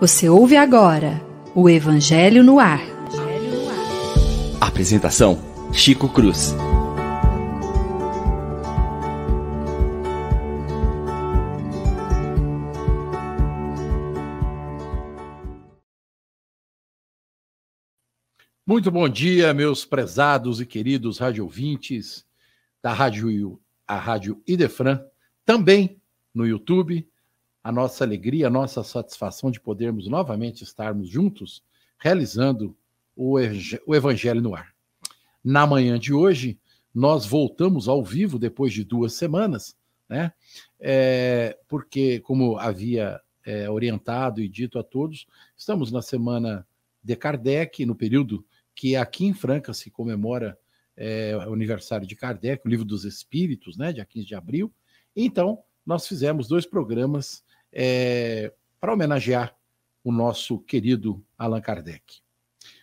Você ouve agora o Evangelho no Ar. Apresentação: Chico Cruz. Muito bom dia, meus prezados e queridos rádio ouvintes da Rádio, a Rádio Idefran, também no YouTube. A nossa alegria, a nossa satisfação de podermos novamente estarmos juntos realizando o, Evangelho no Ar. Na manhã de hoje, nós voltamos ao vivo depois de duas semanas, né? É, porque, como havia é, orientado e dito a todos, estamos na semana de Kardec, no período que aqui em Franca se comemora é, o aniversário de Kardec, o Livro dos Espíritos, né, dia 15 de abril. Então, nós fizemos dois programas é, para homenagear o nosso querido Allan Kardec.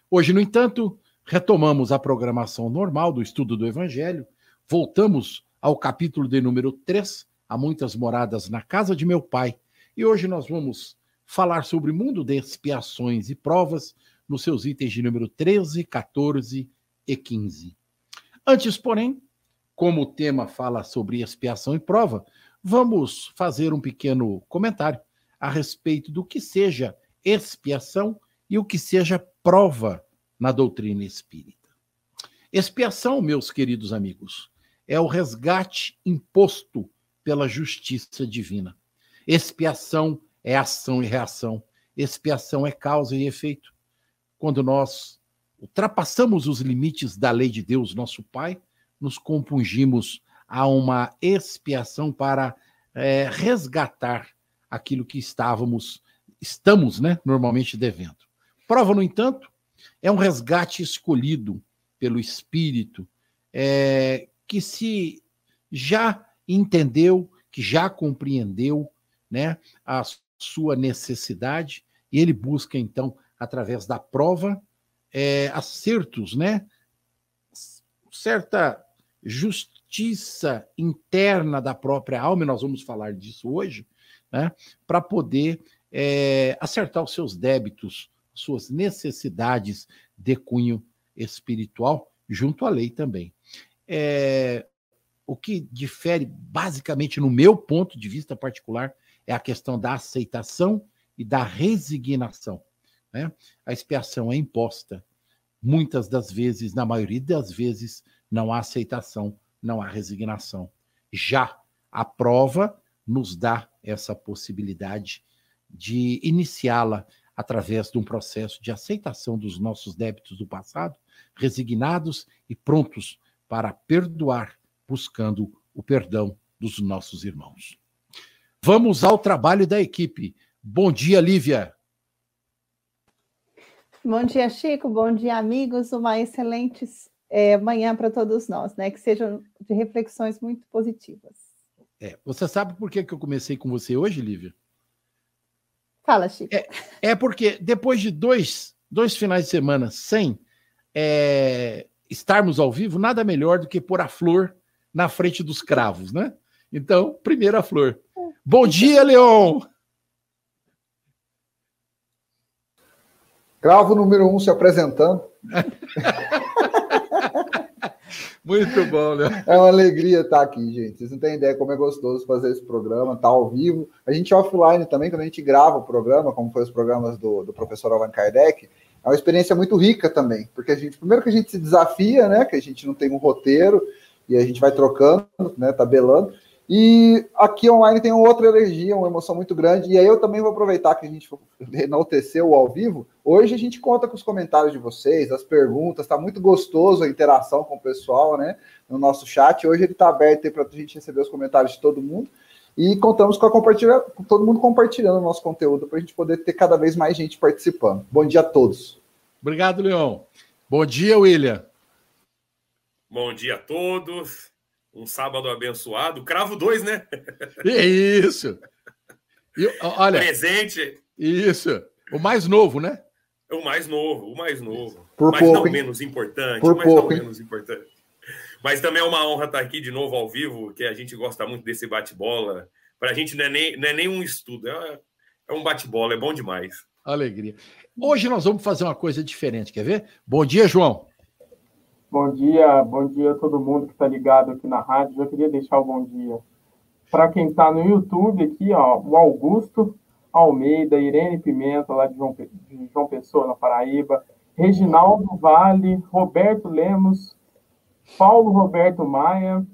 Hoje, no entanto, retomamos a programação normal do estudo do Evangelho, voltamos ao capítulo de número 3, Há muitas moradas na casa de meu pai, e hoje nós vamos falar sobre o mundo de expiações e provas nos seus itens de número 13, 14 e 15. Antes, porém, como o tema fala sobre expiação e prova, vamos fazer um pequeno comentário a respeito do que seja expiação e o que seja prova na doutrina espírita. Expiação, meus queridos amigos, é o resgate imposto pela justiça divina. Expiação é ação e reação. Expiação é causa e efeito. Quando nós ultrapassamos os limites da lei de Deus, nosso Pai, nos compungimos a uma expiação para é, resgatar aquilo que estávamos, estamos, né, normalmente devendo. Prova, no entanto, é um resgate escolhido pelo Espírito, é, que se já entendeu, que já compreendeu, né, a sua necessidade, e ele busca então, através da prova, é, acertos, né? Certa justiça interna da própria alma, e nós vamos falar disso hoje, né? Para poder é, acertar os seus débitos, suas necessidades de cunho espiritual, junto à lei também. É, o que difere, basicamente, no meu ponto de vista particular, é a questão da aceitação e da resignação. Né? A expiação é imposta. Muitas das vezes, na maioria das vezes, não há aceitação, não há resignação. Já a prova nos dá essa possibilidade de iniciá-la através de um processo de aceitação dos nossos débitos do passado, resignados e prontos para perdoar, buscando o perdão dos nossos irmãos. Vamos ao trabalho da equipe. Bom dia, Lívia. Bom dia, Chico. Bom dia, amigos. Uma excelente é, manhã para todos nós, né? Que sejam de reflexões muito positivas. É, você sabe por que, que eu comecei com você hoje, Lívia? Fala, Chico. É, é porque depois de dois, dois finais de semana sem é, estarmos ao vivo, nada melhor do que pôr a flor na frente dos cravos, né? Então, primeira flor. Bom dia, Leon! Cravo número um se apresentando. Muito bom, né? É uma alegria estar aqui, gente. Vocês não têm ideia como é gostoso fazer esse programa, estar tá ao vivo. A gente é offline também, quando a gente grava o programa, como foi os programas do, do professor Allan Kardec, é uma experiência muito rica também, porque a gente, primeiro que a gente se desafia, né? Que a gente não tem um roteiro e a gente vai trocando, né? Tabelando. E aqui online tem outra energia, uma emoção muito grande. E aí eu também vou aproveitar que a gente enalteceu ao vivo. Hoje a gente conta com os comentários de vocês, as perguntas. Está muito gostoso a interação com o pessoal, né? No nosso chat. Hoje ele está aberto para a gente receber os comentários de todo mundo. E contamos com, a compartilha, com todo mundo compartilhando o nosso conteúdo para a gente poder ter cada vez mais gente participando. Bom dia a todos. Obrigado, Leon. Bom dia, William. Bom dia a todos um sábado abençoado. Cravo 2, né? Isso. E, olha, Presente. Isso. O mais novo, né? O mais novo, o mais novo. Por mas pouco, não hein? menos importante. Por mas pouco, não hein? menos importante. Mas também é uma honra estar aqui de novo ao vivo, que a gente gosta muito desse bate-bola. Para a gente não é, nem, não é nem um estudo, é, é um bate-bola, é bom demais. Alegria. Hoje nós vamos fazer uma coisa diferente, quer ver? Bom dia, João. Bom dia, bom dia a todo mundo que está ligado aqui na rádio. Eu queria deixar o bom dia para quem está no YouTube aqui, ó, o Augusto Almeida, Irene Pimenta, lá de João, de João Pessoa, na Paraíba, Reginaldo Vale, Roberto Lemos, Paulo Roberto Maia.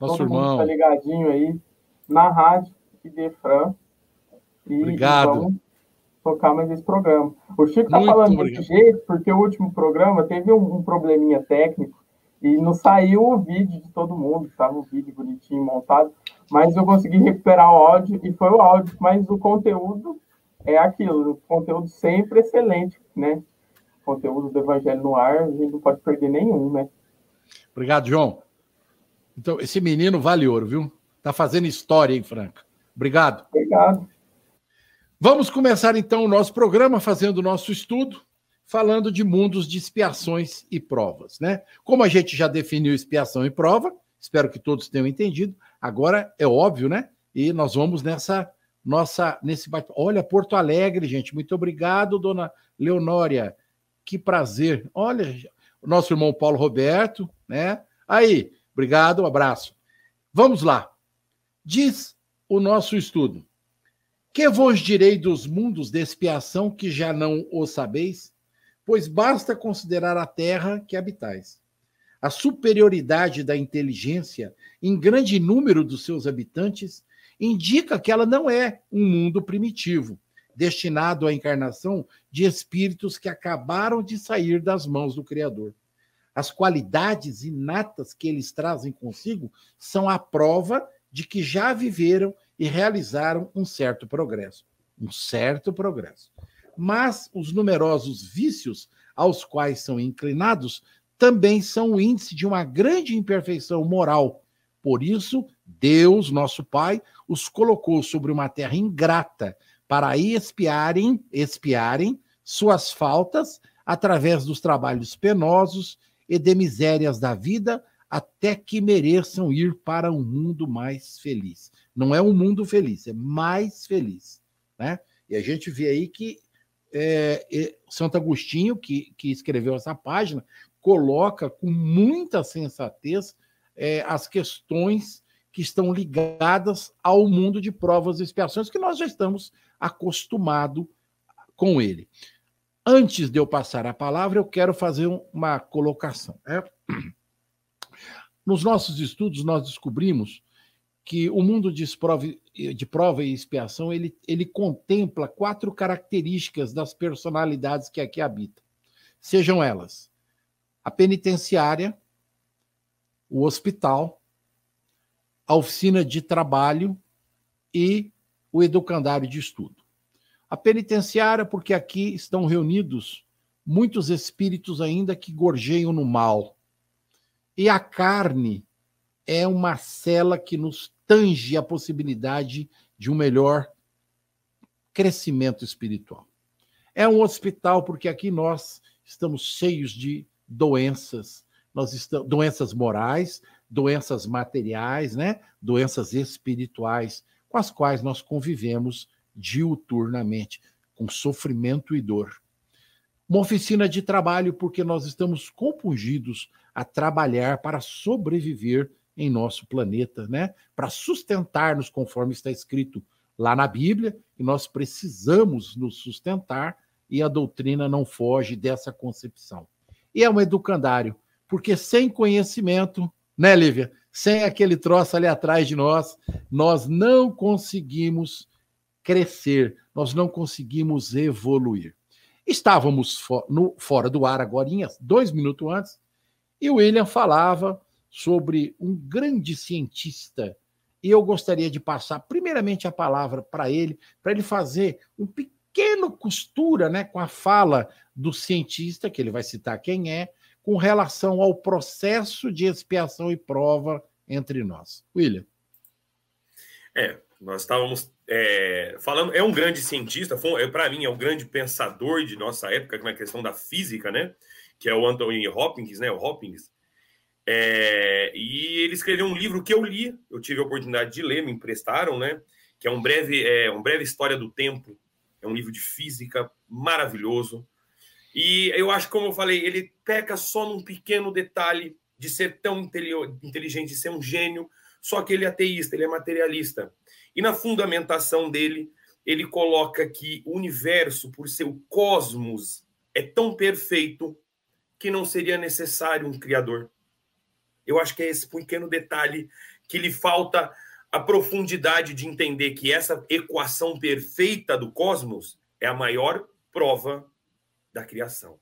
Nosso todo irmão. Está ligadinho aí na rádio Idefran. E Obrigado. Vamos tocar mais esse programa. O Chico está falando obrigado. desse jeito porque o último programa teve um, um, probleminha técnico e não saiu o vídeo de todo mundo, estava o vídeo bonitinho montado, mas eu consegui recuperar o áudio e foi o áudio, mas o conteúdo é aquilo, o conteúdo sempre excelente, né? O conteúdo do Evangelho no ar, a gente não pode perder nenhum, né? Obrigado, João. Então, esse menino vale ouro, viu? Tá fazendo história, hein, Franca? Obrigado. Obrigado. Vamos começar então o nosso programa fazendo o nosso estudo, falando de mundos de expiações e provas, né? Como a gente já definiu expiação e prova, espero que todos tenham entendido. Agora é óbvio, né? E nós vamos nessa nossa nesse bate... Olha, Porto Alegre, gente. Muito obrigado, dona Leonória. Que prazer. Olha, o nosso irmão Paulo Roberto, né? Aí, obrigado, um abraço. Vamos lá. Diz o nosso estudo. Que vos direi dos mundos de expiação que já não o sabeis? Pois basta considerar a terra que habitais. A superioridade da inteligência em grande número dos seus habitantes indica que ela não é um mundo primitivo, destinado à encarnação de espíritos que acabaram de sair das mãos do Criador. As qualidades inatas que eles trazem consigo são a prova de que já viveram e realizaram um certo progresso. Um certo progresso. Mas os numerosos vícios aos quais são inclinados também são o índice de uma grande imperfeição moral. Por isso, Deus, nosso Pai, os colocou sobre uma terra ingrata para expiarem, expiarem suas faltas através dos trabalhos penosos e de misérias da vida, até que mereçam ir para um mundo mais feliz. Não é um mundo feliz, é mais feliz. Né? E a gente vê aí que é, é, Santo Agostinho, que, que escreveu essa página, coloca com muita sensatez é, as questões que estão ligadas ao mundo de provas e expiações, que nós já estamos acostumados com ele. Antes de eu passar a palavra, eu quero fazer uma colocação. Né? Nos nossos estudos, nós descobrimos que o mundo de prova, de prova e expiação ele, ele contempla quatro características das personalidades que aqui habitam. Sejam elas a penitenciária, o hospital, a oficina de trabalho e o educandário de estudo. A penitenciária, porque aqui estão reunidos muitos espíritos ainda que gorjeiam no mal. E a carne é uma cela que nos tange a possibilidade de um melhor crescimento espiritual. É um hospital porque aqui nós estamos cheios de doenças, nós estamos doenças morais, doenças materiais, né? Doenças espirituais com as quais nós convivemos diuturnamente, com sofrimento e dor. Uma oficina de trabalho porque nós estamos compungidos a trabalhar para sobreviver em nosso planeta, né? Para sustentar-nos conforme está escrito lá na Bíblia, e nós precisamos nos sustentar e a doutrina não foge dessa concepção e é um educandário, porque sem conhecimento, né, Lívia? Sem aquele troço ali atrás de nós, nós não conseguimos crescer, nós não conseguimos evoluir. Estávamos no, fora do ar agora, dois minutos antes, e o William falava sobre um grande cientista. E eu gostaria de passar, primeiramente, a palavra para ele, para ele fazer um pequeno costura né, com a fala do cientista, que ele vai citar quem é, com relação ao processo de expiação e prova entre nós. William. É, nós estávamos é, falando, é um grande cientista, é, para mim é um grande pensador de nossa época na questão da física, né? Que é o Anthony Hopkins, né? O Hopkins. É, e ele escreveu um livro que eu li, eu tive a oportunidade de ler, me emprestaram, né? Que é um breve, é, um breve história do tempo. É um livro de física maravilhoso. E eu acho, como eu falei, ele peca só num pequeno detalhe de ser tão inteligente, de ser um gênio, só que ele é ateísta, ele é materialista. E na fundamentação dele, ele coloca que o universo, por ser o cosmos, é tão perfeito que não seria necessário um criador. Eu acho que é esse pequeno detalhe que lhe falta a profundidade de entender que essa equação perfeita do cosmos é a maior prova da criação.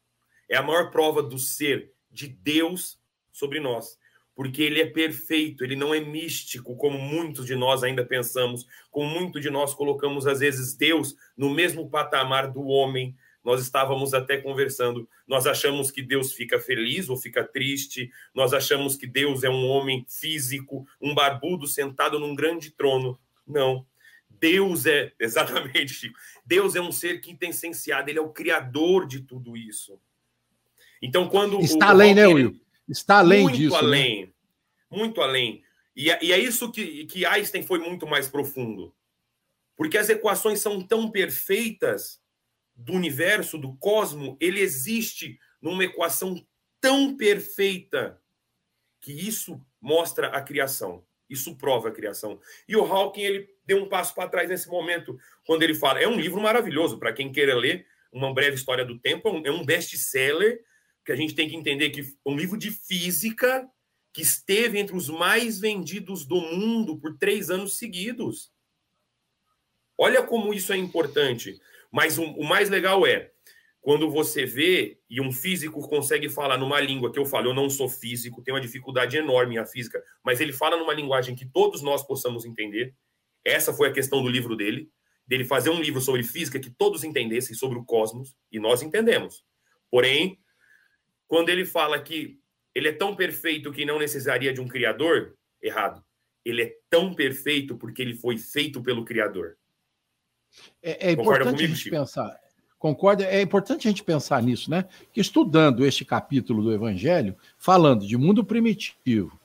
É a maior prova do ser de Deus sobre nós, porque ele é perfeito, ele não é místico, como muitos de nós ainda pensamos, como muitos de nós colocamos às vezes Deus no mesmo patamar do homem. Nós estávamos até conversando, nós achamos que Deus fica feliz ou fica triste, nós achamos que Deus é um homem físico, um barbudo sentado num grande trono. Não. Deus é, exatamente, Chico. Deus é um ser quintessenciado, ele é o criador de tudo isso. Então, quando. Está além, né, Will? Está além muito disso. Muito né? além. Né? Muito além. E, é, e é isso que, que Einstein foi muito mais profundo. Porque as equações são tão perfeitas do universo, do cosmo, ele existe numa equação tão perfeita que isso mostra a criação. Isso prova a criação. E o Hawking ele deu um passo para trás nesse momento, quando ele fala. É um livro maravilhoso para quem queira ler, uma breve história do tempo. É um é best-seller que a gente tem que entender que é um livro de física que esteve entre os mais vendidos do mundo por três anos seguidos. Olha como isso é importante. Mas o, o mais legal é quando você vê e um físico consegue falar numa língua que eu falo, eu não sou físico, tenho uma dificuldade enorme em física, mas ele fala numa linguagem que todos nós possamos entender. Essa foi a questão do livro dele, dele fazer um livro sobre física que todos entendessem sobre o cosmos, e nós entendemos. Porém, quando ele fala que ele é tão perfeito que não necessitaria de um criador, errado. Ele é tão perfeito porque ele foi feito pelo criador. É, é importante comigo, a gente Chico? pensar. Concorda? É importante a gente pensar nisso, né? Que estudando este capítulo do Evangelho, falando de mundo primitivo,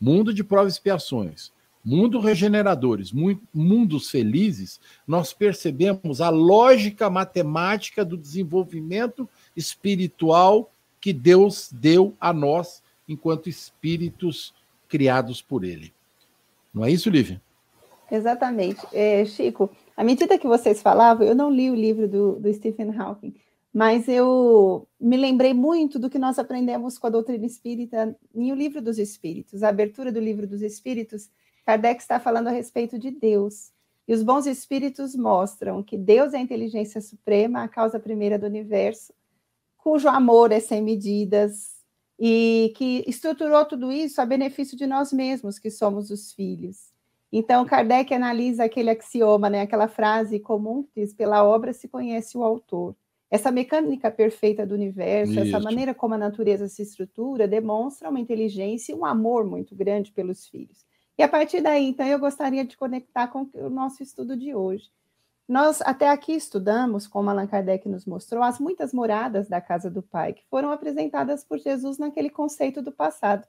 mundo de provas e expiações, mundo regeneradores, mundos felizes, nós percebemos a lógica matemática do desenvolvimento espiritual que Deus deu a nós enquanto espíritos criados por Ele. Não é isso, Lívia? Exatamente. É, Chico, à medida que vocês falavam, eu não li o livro do, do Stephen Hawking, mas eu me lembrei muito do que nós aprendemos com a doutrina espírita em O Livro dos Espíritos. A abertura do Livro dos Espíritos, Kardec está falando a respeito de Deus. E os bons espíritos mostram que Deus é a inteligência suprema, a causa primeira do universo, cujo amor é sem medidas e que estruturou tudo isso a benefício de nós mesmos, que somos os filhos. Então, Kardec analisa aquele axioma, né, aquela frase comum que diz: pela obra se conhece o autor. Essa mecânica perfeita do universo, Isso. essa maneira como a natureza se estrutura, demonstra uma inteligência e um amor muito grande pelos filhos. E a partir daí, então, eu gostaria de conectar com o nosso estudo de hoje. Nós até aqui estudamos, como Allan Kardec nos mostrou, as muitas moradas da casa do Pai, que foram apresentadas por Jesus naquele conceito do passado.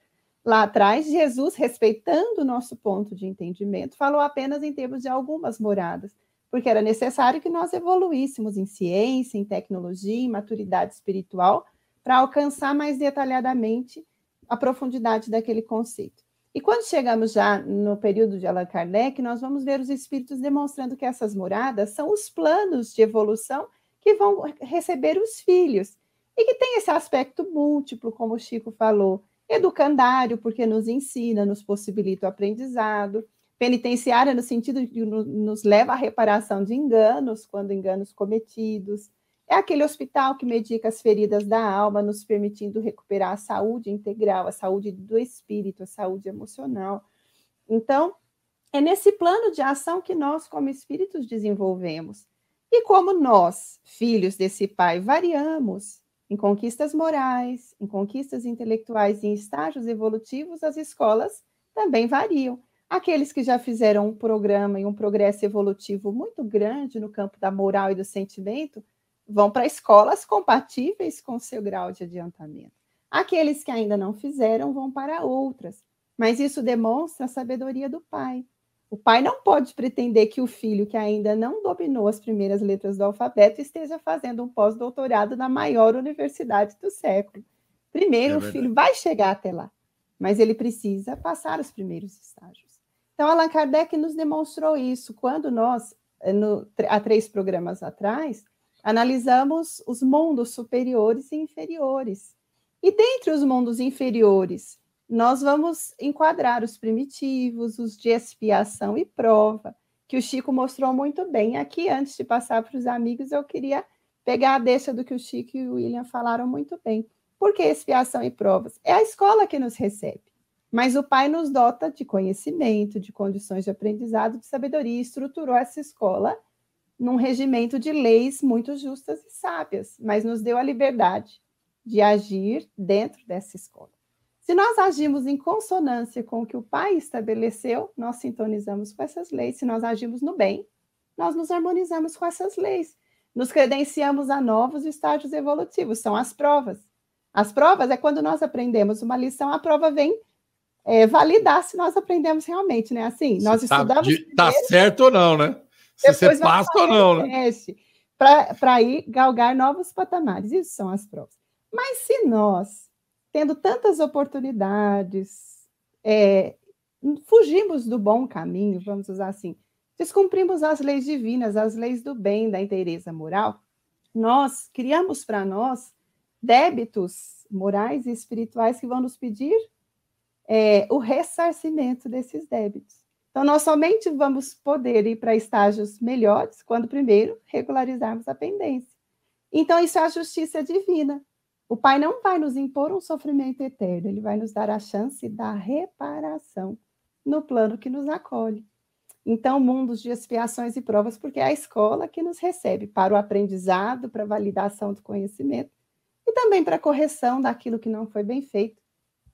Lá atrás, Jesus, respeitando o nosso ponto de entendimento, falou apenas em termos de algumas moradas, porque era necessário que nós evoluíssemos em ciência, em tecnologia, em maturidade espiritual, para alcançar mais detalhadamente a profundidade daquele conceito. E quando chegamos já no período de Allan Kardec, nós vamos ver os espíritos demonstrando que essas moradas são os planos de evolução que vão receber os filhos, e que tem esse aspecto múltiplo, como o Chico falou, Educandário, porque nos ensina, nos possibilita o aprendizado. Penitenciária, no sentido de nos leva à reparação de enganos, quando enganos cometidos. É aquele hospital que medica as feridas da alma, nos permitindo recuperar a saúde integral, a saúde do espírito, a saúde emocional. Então, é nesse plano de ação que nós, como espíritos, desenvolvemos. E como nós, filhos desse Pai, variamos em conquistas morais, em conquistas intelectuais e em estágios evolutivos, as escolas também variam. Aqueles que já fizeram um programa e um progresso evolutivo muito grande no campo da moral e do sentimento vão para escolas compatíveis com seu grau de adiantamento. Aqueles que ainda não fizeram vão para outras. Mas isso demonstra a sabedoria do pai. O pai não pode pretender que o filho que ainda não dominou as primeiras letras do alfabeto esteja fazendo um pós-doutorado na maior universidade do século. Primeiro, é o filho vai chegar até lá, mas ele precisa passar os primeiros estágios. Então, Allan Kardec nos demonstrou isso quando nós, eh, no, há três programas atrás, analisamos os mundos superiores e inferiores. E dentre os mundos inferiores, nós vamos enquadrar os primitivos, os de expiação e prova, que o Chico mostrou muito bem. Aqui, antes de passar para os amigos, eu queria pegar a deixa do que o Chico e o William falaram muito bem. Por que expiação e provas? É a escola que nos recebe, mas o Pai nos dota de conhecimento, de condições de aprendizado, de sabedoria, e estruturou essa escola num regimento de leis muito justas e sábias, mas nos deu a liberdade de agir dentro dessa escola. Se nós agimos em consonância com o que o Pai estabeleceu, nós sintonizamos com essas leis. Se nós agimos no bem, nós nos harmonizamos com essas leis. Nos credenciamos a novos estágios evolutivos, são as provas. As provas é quando nós aprendemos uma lição, a prova vem é, validar se nós aprendemos realmente, né? Assim, nós tá, estudamos. De, tá certo ou não, né? Se você passa ou não, né? Para ir galgar novos patamares. Isso são as provas. Mas se nós tendo tantas oportunidades, é, fugimos do bom caminho, vamos usar assim, descumprimos as leis divinas, as leis do bem, da inteireza moral, nós criamos para nós débitos morais e espirituais que vão nos pedir é, o ressarcimento desses débitos. Então, nós somente vamos poder ir para estágios melhores quando, primeiro, regularizarmos a pendência. Então, isso é a justiça divina. O Pai não vai nos impor um sofrimento eterno, ele vai nos dar a chance da reparação no plano que nos acolhe. Então, mundos de expiações e provas, porque é a escola que nos recebe para o aprendizado, para a validação do conhecimento e também para a correção daquilo que não foi bem feito,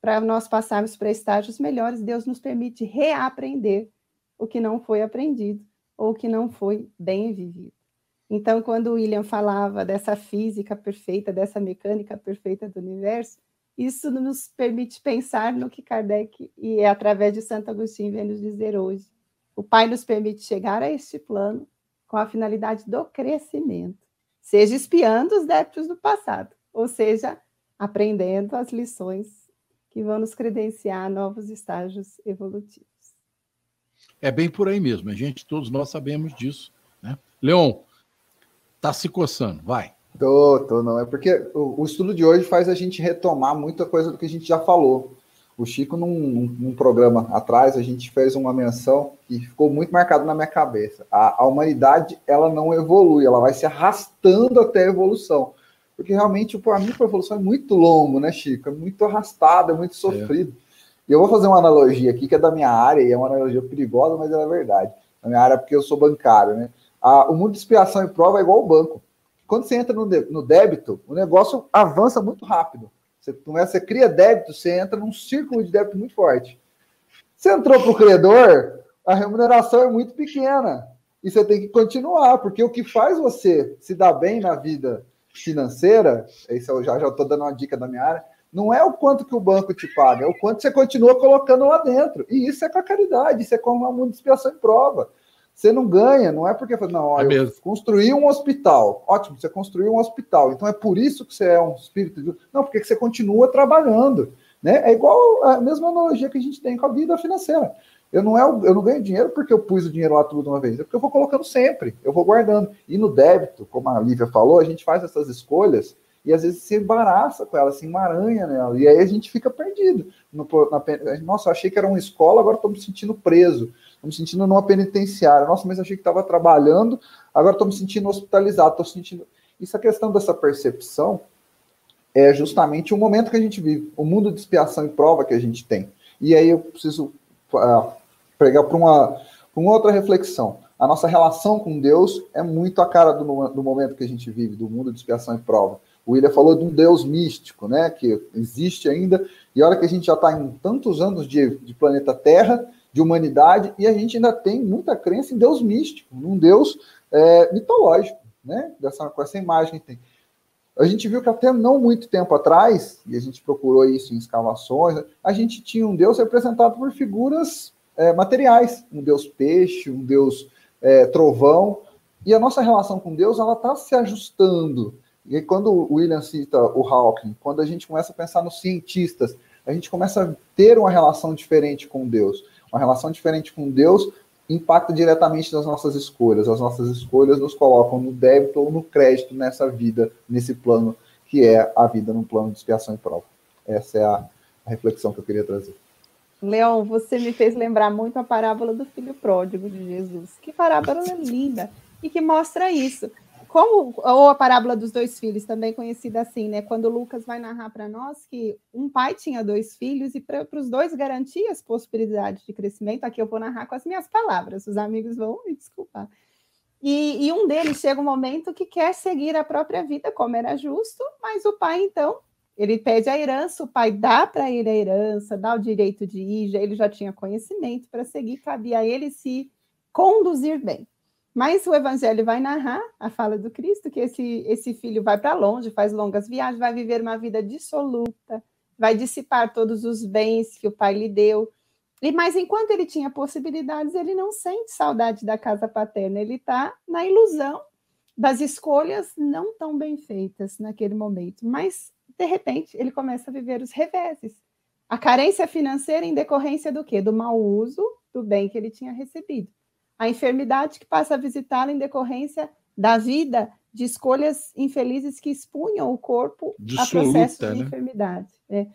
para nós passarmos para estágios melhores. Deus nos permite reaprender o que não foi aprendido ou o que não foi bem vivido. Então, quando o William falava dessa física perfeita, dessa mecânica perfeita do universo, isso nos permite pensar no que Kardec e é através de Santo Agostinho vem nos dizer hoje. O Pai nos permite chegar a este plano com a finalidade do crescimento, seja espiando os débitos do passado, ou seja, aprendendo as lições que vão nos credenciar novos estágios evolutivos. É bem por aí mesmo, a gente, todos nós sabemos disso. Né? Leon, Tá se coçando, vai. Tô, tô, não. É porque o, o, estudo de hoje faz a gente retomar muita coisa do que a gente já falou. O Chico, num, num, num programa atrás, a gente fez uma menção que ficou muito marcada na minha cabeça. A, a, humanidade, ela não evolui, ela vai se arrastando até a evolução. Porque realmente, para mim, a evolução é muito longo, né, Chico? É muito arrastado, é muito sofrido. É. E eu vou fazer uma analogia aqui, que é da minha área, e é uma analogia perigosa, mas ela é verdade. Na minha área, porque eu sou bancário, né? O mundo de expiação e prova é igual o banco. Quando você entra no, no débito, o negócio avança muito rápido. Você, você cria débito, você entra num círculo de débito muito forte. Você entrou para o credor, a remuneração é muito pequena. E você tem que continuar, porque o que faz você se dar bem na vida financeira, isso eu já estou dando uma dica da minha área, não é o quanto que o banco te paga, é o quanto você continua colocando lá dentro. E isso é com a caridade, isso é com uma mundo de expiação e prova. Você não ganha, não é porque não, olha, é construí um hospital. Ótimo, você construiu um hospital. Então é por isso que você é um espírito de. Não, porque você continua trabalhando. Né? É igual a mesma analogia que a gente tem com a vida financeira. Eu não, é, eu não ganho dinheiro porque eu pus o dinheiro lá tudo de uma vez, é porque eu vou colocando sempre, eu vou guardando. E no débito, como a Lívia falou, a gente faz essas escolhas e às vezes se embaraça com ela, se emaranha nela, e aí a gente fica perdido. No, na, nossa, achei que era uma escola, agora estou me sentindo preso. Estou me sentindo numa penitenciária. Nossa, mas achei que estava trabalhando, agora estou me sentindo hospitalizado. Estou sentindo. Isso, a questão dessa percepção é justamente o momento que a gente vive, o mundo de expiação e prova que a gente tem. E aí eu preciso uh, pregar para uma, uma outra reflexão. A nossa relação com Deus é muito a cara do, do momento que a gente vive, do mundo de expiação e prova. O William falou de um Deus místico, né, que existe ainda, e olha que a gente já está em tantos anos de, de planeta Terra, de humanidade, e a gente ainda tem muita crença em Deus místico, num Deus é, mitológico, né? Dessa, com essa imagem que tem. a gente viu que até não muito tempo atrás, e a gente procurou isso em escavações, a gente tinha um Deus representado por figuras é, materiais, um Deus peixe, um Deus é, trovão, e a nossa relação com Deus ela está se ajustando. E quando o William cita o Hawking, quando a gente começa a pensar nos cientistas, a gente começa a ter uma relação diferente com Deus. Uma relação diferente com Deus impacta diretamente nas nossas escolhas. As nossas escolhas nos colocam no débito ou no crédito nessa vida, nesse plano que é a vida no plano de expiação e prova. Essa é a, reflexão que eu queria trazer. Leão, você me fez lembrar muito a parábola do filho pródigo de Jesus. Que parábola linda! E que mostra isso. Como, ou a parábola dos dois filhos, também conhecida assim, né? Quando Lucas vai narrar para nós que um pai tinha dois filhos e para os dois garantir as possibilidades de crescimento, aqui eu vou narrar com as minhas palavras, os amigos vão me desculpar. E, e um deles chega um momento que quer seguir a própria vida, como era justo, mas o pai, então, ele pede a herança, o pai dá para ele a herança, dá o direito de ir, já, ele já tinha conhecimento para seguir, cabia a ele se conduzir bem. Mas o evangelho vai narrar a fala do Cristo, que esse, esse filho vai para longe, faz longas viagens, vai viver uma vida dissoluta, vai dissipar todos os bens que o pai lhe deu. E Mas enquanto ele tinha possibilidades, ele não sente saudade da casa paterna, ele está na ilusão das escolhas não tão bem feitas naquele momento. Mas, de repente, ele começa a viver os reveses. A carência financeira em decorrência do quê? Do mau uso do bem que ele tinha recebido a enfermidade que passa a visitá-lo em decorrência da vida de escolhas infelizes que expunham o corpo Dissoluta, a processos de né? enfermidade. É.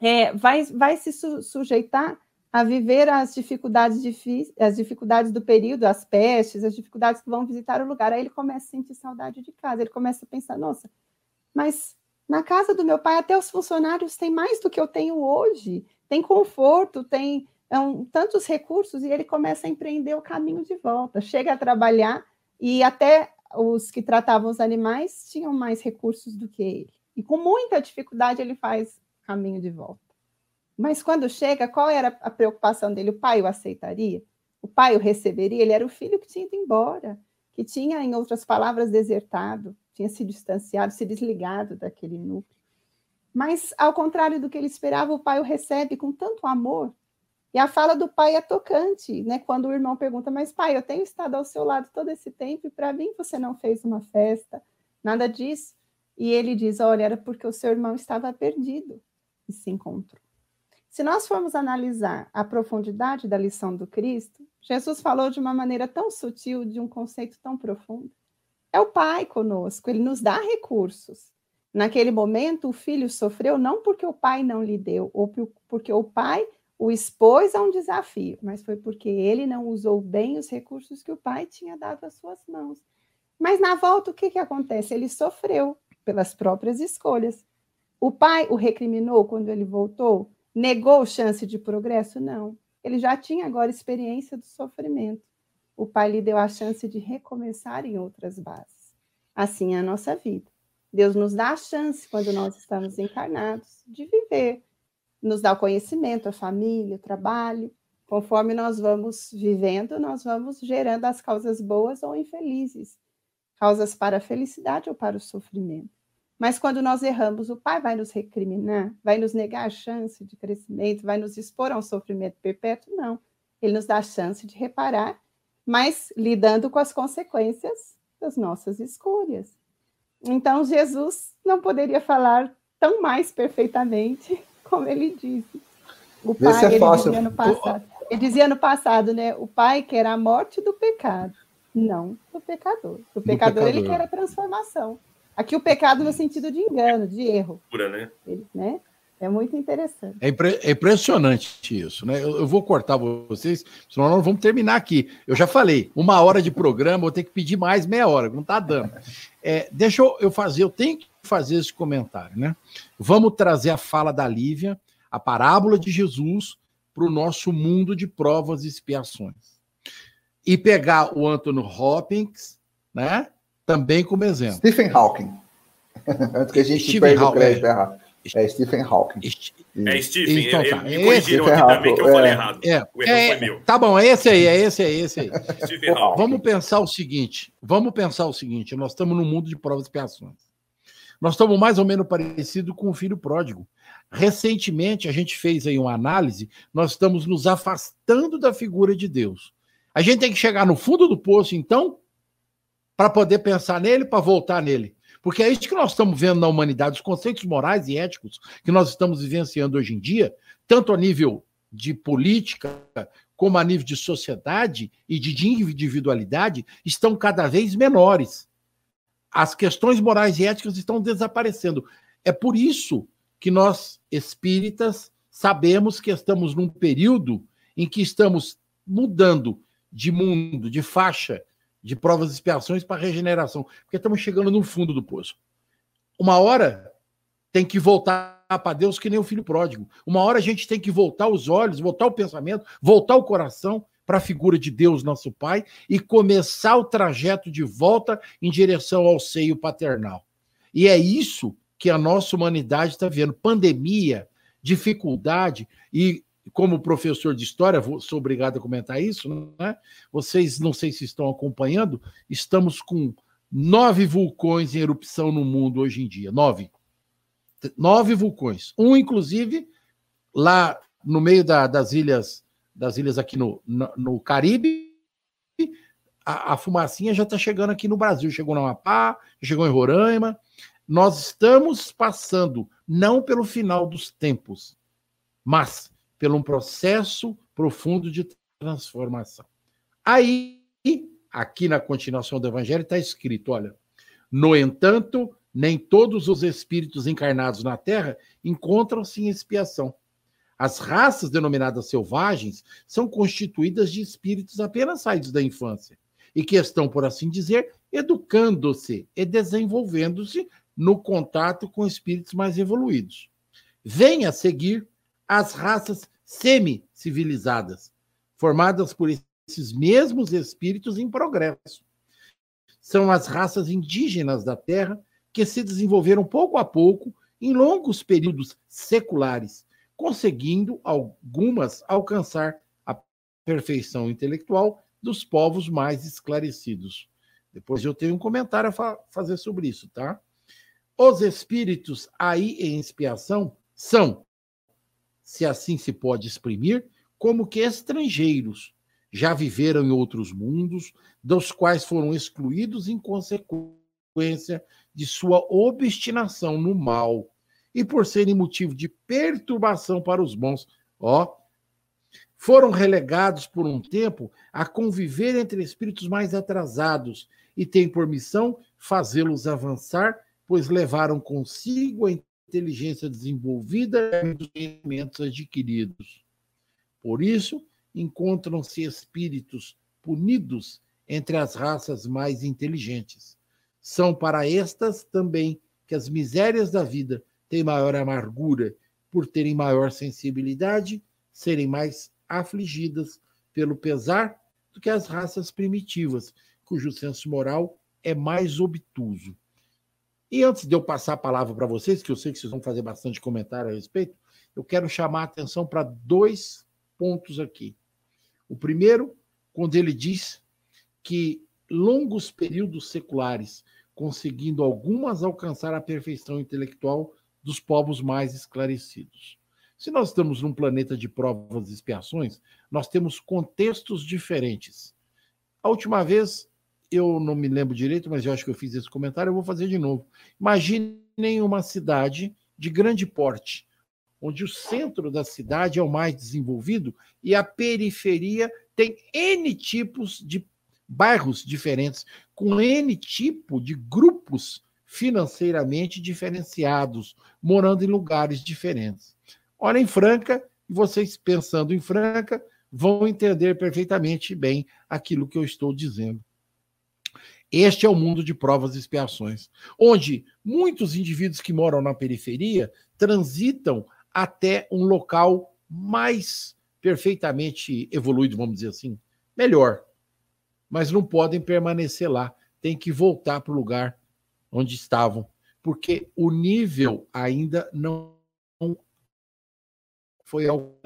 É, vai, vai se su sujeitar a viver as dificuldades, as dificuldades do período, as pestes, as dificuldades que vão visitar o lugar. Aí ele começa a sentir saudade de casa, ele começa a pensar, nossa, mas na casa do meu pai até os funcionários têm mais do que eu tenho hoje, tem conforto, tem um, tantos recursos e ele começa a empreender o caminho de volta. Chega a trabalhar e até os que tratavam os animais tinham mais recursos do que ele. E com muita dificuldade ele faz caminho de volta. Mas quando chega, qual era a preocupação dele? O pai o aceitaria? O pai o receberia? Ele era o filho que tinha ido embora, que tinha, em outras palavras, desertado, tinha se distanciado, se desligado daquele núcleo. Mas, ao contrário do que ele esperava, o pai o recebe com tanto amor e a fala do pai é tocante, né? Quando o irmão pergunta, mas pai, eu tenho estado ao seu lado todo esse tempo e para mim você não fez uma festa, nada disso. E ele diz: olha, era porque o seu irmão estava perdido e se encontrou. Se nós formos analisar a profundidade da lição do Cristo, Jesus falou de uma maneira tão sutil, de um conceito tão profundo. É o Pai conosco, ele nos dá recursos. Naquele momento, o filho sofreu não porque o pai não lhe deu, ou porque o pai o expôs a um desafio, mas foi porque ele não usou bem os recursos que o pai tinha dado às suas mãos. Mas na volta, o que, que acontece? Ele sofreu pelas próprias escolhas. O pai o recriminou quando ele voltou? Negou chance de progresso? Não. Ele já tinha agora experiência do sofrimento. O pai lhe deu a chance de recomeçar em outras bases. Assim é a nossa vida. Deus nos dá a chance, quando nós estamos encarnados, de viver nos dá o conhecimento, a família, o trabalho. Conforme nós vamos vivendo, nós vamos gerando as causas boas ou infelizes, causas para a felicidade ou para o sofrimento. Mas quando nós erramos, o Pai vai nos recriminar, vai nos negar a chance de crescimento, vai nos expor a um sofrimento perpétuo? Não. Ele nos dá a chance de reparar, mas lidando com as consequências das nossas escolhas. Então, Jesus não poderia falar tão mais perfeitamente como ele disse. O pai, é ele dizia no passado. Ele dizia no passado, né? O pai quer a morte do pecado, não do pecador. O pecador, pecador. ele quer a transformação. Aqui o pecado no sentido de engano, de erro. Pura, né? Ele, né? É muito interessante. É, impre é, impressionante isso, né? Eu, eu, vou cortar vocês, senão nós vamos terminar aqui. Eu já falei, uma hora de programa, vou ter que pedir mais meia hora, não está dando. É, deixa eu, eu fazer, eu tenho que fazer esse comentário, né? Vamos trazer a fala da Lívia, a parábola de Jesus, para o nosso mundo de provas e expiações. E pegar o Anthony Hopkins, né? Também como exemplo. Stephen Hawking. Antes que a gente Stephen perca o crédito é. errado. É Stephen Hawking. É Stephen, então, tá. me corrigiram aqui também que eu falei é, errado. É, o erro é, foi meu. Tá bom, é esse aí, é esse aí, é esse aí. Stephen Hawking. Vamos pensar o seguinte, vamos pensar o seguinte, nós estamos num mundo de provas e expiações. Nós estamos mais ou menos parecido com o filho pródigo. Recentemente, a gente fez aí uma análise, nós estamos nos afastando da figura de Deus. A gente tem que chegar no fundo do poço, então, para poder pensar nele, para voltar nele. Porque é isso que nós estamos vendo na humanidade, os conceitos morais e éticos que nós estamos vivenciando hoje em dia, tanto a nível de política, como a nível de sociedade e de individualidade, estão cada vez menores as questões morais e éticas estão desaparecendo. É por isso que nós, espíritas, sabemos que estamos num período em que estamos mudando de mundo, de faixa, de provas e expiações para regeneração, porque estamos chegando no fundo do poço. Uma hora tem que voltar para Deus que nem o filho pródigo. Uma hora a gente tem que voltar os olhos, voltar o pensamento, voltar o coração para a figura de Deus, nosso Pai, e começar o trajeto de volta em direção ao seio paternal. E é isso que a nossa humanidade está vendo: pandemia, dificuldade, e como professor de história, sou obrigado a comentar isso, né? Vocês não sei se estão acompanhando, estamos com nove vulcões em erupção no mundo hoje em dia. Nove. Nove vulcões. Um, inclusive, lá no meio da, das ilhas das ilhas aqui no, no, no Caribe, a, a, fumacinha já está chegando aqui no Brasil. Chegou no Amapá, chegou em Roraima. Nós estamos passando, não pelo final dos tempos, mas pelo um processo profundo de transformação. Aí, aqui na continuação do Evangelho, está escrito: olha, no entanto, nem todos os espíritos encarnados na Terra encontram-se em expiação as raças denominadas selvagens são constituídas de espíritos apenas saídos da infância e que estão, por assim dizer, educando-se e desenvolvendo-se no contato com espíritos mais evoluídos. Vem a seguir as raças semi-civilizadas, formadas por esses mesmos espíritos em progresso. São as raças indígenas da Terra que se desenvolveram pouco a pouco em longos períodos seculares conseguindo algumas alcançar a perfeição intelectual dos povos mais esclarecidos. Depois eu tenho um comentário a fa fazer sobre isso, tá? Os espíritos aí em expiação são, se assim se pode exprimir, como que estrangeiros, já viveram em outros mundos, dos quais foram excluídos em consequência de sua obstinação no mal e por serem motivo de perturbação para os bons. Ó, foram relegados por um tempo a conviver entre espíritos mais atrasados e têm por missão fazê-los avançar, pois levaram consigo a inteligência desenvolvida e os conhecimentos adquiridos. Por isso, encontram-se espíritos punidos entre as raças mais inteligentes. São para estas também que as misérias da vida têm maior amargura por terem maior sensibilidade, serem mais afligidas pelo pesar do que as raças primitivas, cujo senso moral é mais obtuso. E antes de eu passar a palavra para vocês, que eu sei que vocês vão fazer bastante comentário a respeito, eu quero chamar a atenção para dois pontos aqui. O primeiro, quando ele diz que longos períodos seculares, conseguindo algumas alcançar a perfeição intelectual, dos povos mais esclarecidos. Se nós estamos num planeta de provas e expiações, nós temos contextos diferentes. A última vez, eu não me lembro direito, mas eu acho que eu fiz esse comentário, eu vou fazer de novo. Imaginem uma cidade de grande porte, onde o centro da cidade é o mais desenvolvido e a periferia tem N tipos de bairros diferentes, com N tipo de grupos financeiramente diferenciados, morando em lugares diferentes. Olha em Franca, e vocês pensando em Franca, vão entender perfeitamente bem aquilo que eu estou dizendo. Este é o mundo de provas e expiações, onde muitos indivíduos que moram na periferia transitam até um local mais perfeitamente evoluído, vamos dizer assim, melhor. Mas não podem permanecer lá, tem que voltar para o lugar onde estavam, porque o nível ainda não foi ao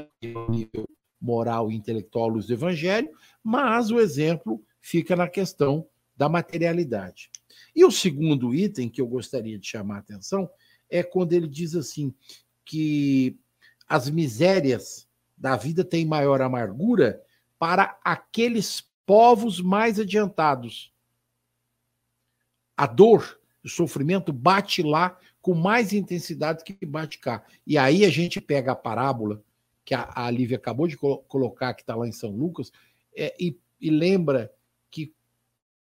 nível moral e intelectual do evangelho, mas o exemplo fica na questão da materialidade. E o segundo item que eu gostaria de chamar a atenção é quando ele diz assim que as misérias da vida têm maior amargura para aqueles povos mais adiantados. A dor, o sofrimento bate lá com mais intensidade que bate cá. E aí a gente pega a parábola que a, a Lívia acabou de colo colocar, que está lá em São Lucas, é, e, e lembra que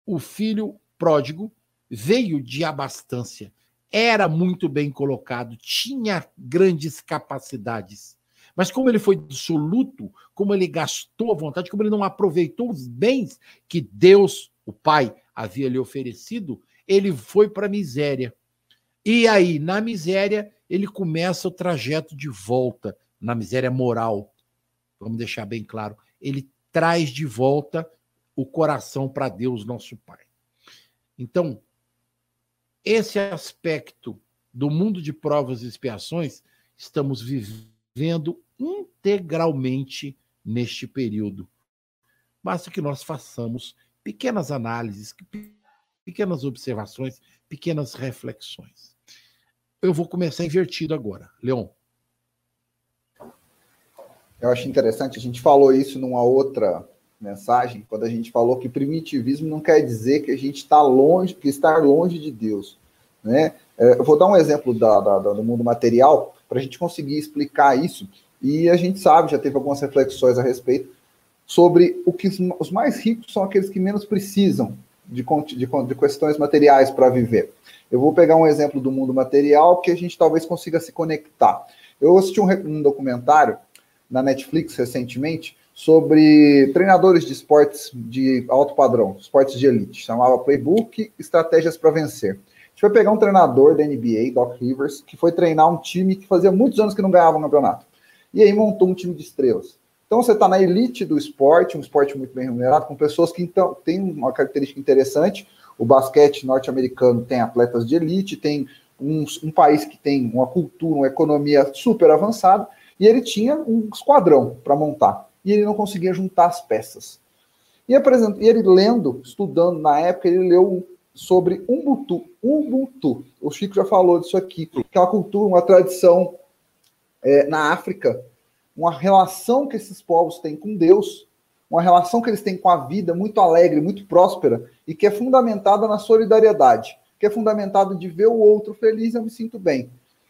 o filho pródigo veio de abastância, era muito bem colocado, tinha grandes capacidades. Mas como ele foi dissoluto, como ele gastou a vontade, como ele não aproveitou os bens que Deus, o Pai, havia lhe oferecido, ele foi para a miséria. E aí, na miséria, ele começa o trajeto de volta, na miséria moral. Vamos deixar bem claro. Ele traz de volta o coração para Deus, nosso Pai. Então, esse aspecto do mundo de provas e expiações estamos vivendo integralmente neste período. Basta que nós façamos pequenas análises, pequenas observações, pequenas reflexões. Eu vou começar invertido agora. Leon. Eu acho interessante, a gente falou isso numa outra mensagem, quando a gente falou que primitivismo não quer dizer que a gente está longe, que estar longe de Deus. Né? É, eu vou dar um exemplo da, da, do mundo material para a gente conseguir explicar isso. E a gente sabe, já teve algumas reflexões a respeito, sobre o que os mais ricos são aqueles que menos precisam de, de, de questões materiais para viver. Eu vou pegar um exemplo do mundo material que a gente talvez consiga se conectar. Eu assisti um, um documentário na Netflix recentemente sobre treinadores de esportes de alto padrão, esportes de elite. Chamava Playbook Estratégias para Vencer. A gente vai pegar um treinador da NBA, Doc Rivers, que foi treinar um time que fazia muitos anos que não ganhava um campeonato. E aí montou um time de estrelas. Então você está na elite do esporte, um esporte muito bem remunerado, com pessoas que então têm uma característica interessante. O basquete norte-americano tem atletas de elite, tem um, um país que tem uma cultura, uma economia super avançada, e ele tinha um esquadrão para montar. E ele não conseguia juntar as peças. E, e ele lendo, estudando na época, ele leu sobre Ubuntu. Ubuntu. O Chico já falou disso aqui, que é uma cultura, uma tradição é, na África, uma relação que esses povos têm com Deus, uma relação que eles têm com a vida muito alegre, muito próspera, e que é fundamentada na solidariedade, que é fundamentada de ver o outro feliz, eu me sinto bem.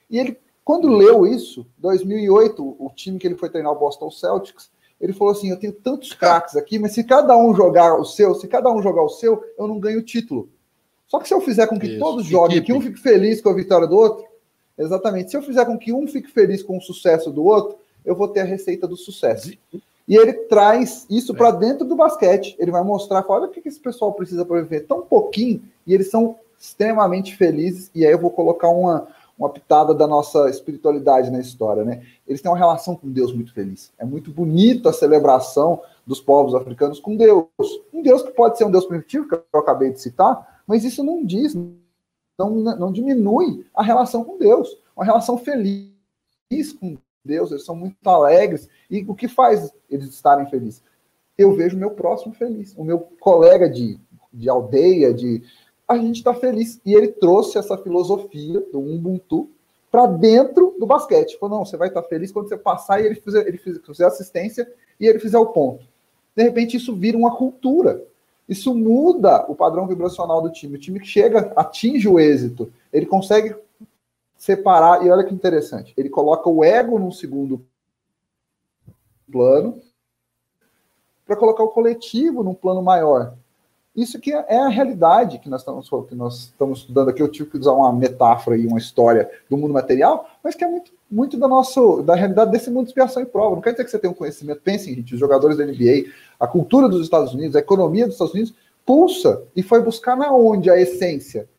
E ele quando leu isso, 2008, o time que ele foi treinar, o Boston Celtics, ele falou assim: Eu tenho tantos craques aqui, mas se cada um jogar o seu, se cada um jogar o seu, eu não ganho o título. Só que se eu fizer com que isso. todos joguem, que um fique feliz com a vitória do outro, exatamente, se eu fizer com que um fique feliz com o sucesso do outro, eu vou ter a receita do sucesso. E ele traz isso é. para dentro do basquete. Ele vai mostrar, fala, olha o que esse pessoal precisa para viver tão pouquinho, e eles são extremamente felizes. E aí eu vou colocar uma, uma pitada da nossa espiritualidade na história, né? Eles têm uma relação com Deus muito feliz. É muito bonito a celebração dos povos africanos com Deus. Um Deus que pode ser um Deus primitivo, que eu acabei de citar, mas isso não diz, não, não diminui a relação com Deus. Uma relação feliz com Deus, eles são muito alegres. E o que faz eles estarem felizes? Eu vejo o meu próximo feliz, o meu colega de, de aldeia, de, a gente está feliz. E ele trouxe essa filosofia do Ubuntu para dentro do basquete. Falou, não, você vai estar tá feliz quando você passar e ele fizer, ele fizer assistência e ele fizer o ponto. De repente, isso vira uma cultura. Isso muda o padrão vibracional do time. O time que chega, atinge o êxito, ele consegue separar. E olha que interessante, ele coloca o ego num segundo plano para colocar o coletivo num plano maior. Isso que é a realidade que nós estamos, que nós estamos estudando aqui. Eu tive que usar uma metáfora e uma história do mundo material, mas que é muito, muito da nossa da realidade desse mundo de expiação e prova. Não quer dizer que você tenha um conhecimento. Pensem, gente, os jogadores da NBA, a cultura dos Estados Unidos, a economia dos Estados Unidos pulsa e foi buscar na onde a essência?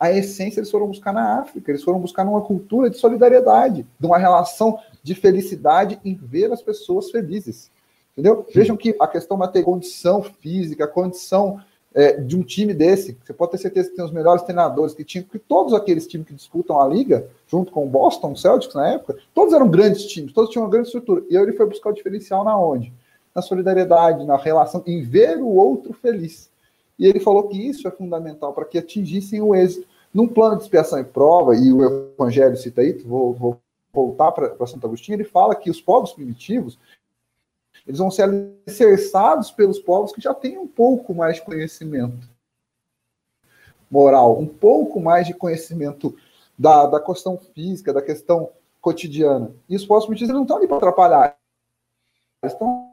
A essência eles foram buscar na África, eles foram buscar numa cultura de solidariedade, de uma relação de felicidade em ver as pessoas felizes. Entendeu? Vejam que a questão material, condição física, condição é, de um time desse, você pode ter certeza que tem os melhores treinadores que tinham, porque todos aqueles times que disputam a liga, junto com o Boston Celtics na época, todos eram grandes times, todos tinham uma grande estrutura. E aí ele foi buscar o diferencial na onde? Na solidariedade, na relação, em ver o outro feliz. E ele falou que isso é fundamental para que atingissem o êxito. Num plano de expiação e prova, e o Evangelho cita aí, vou, vou voltar para Santo Agostinho, ele fala que os povos primitivos eles vão ser alicerçados pelos povos que já têm um pouco mais de conhecimento moral, um pouco mais de conhecimento da, da questão física, da questão cotidiana. E os povos primitivos não estão ali para atrapalhar. Eles estão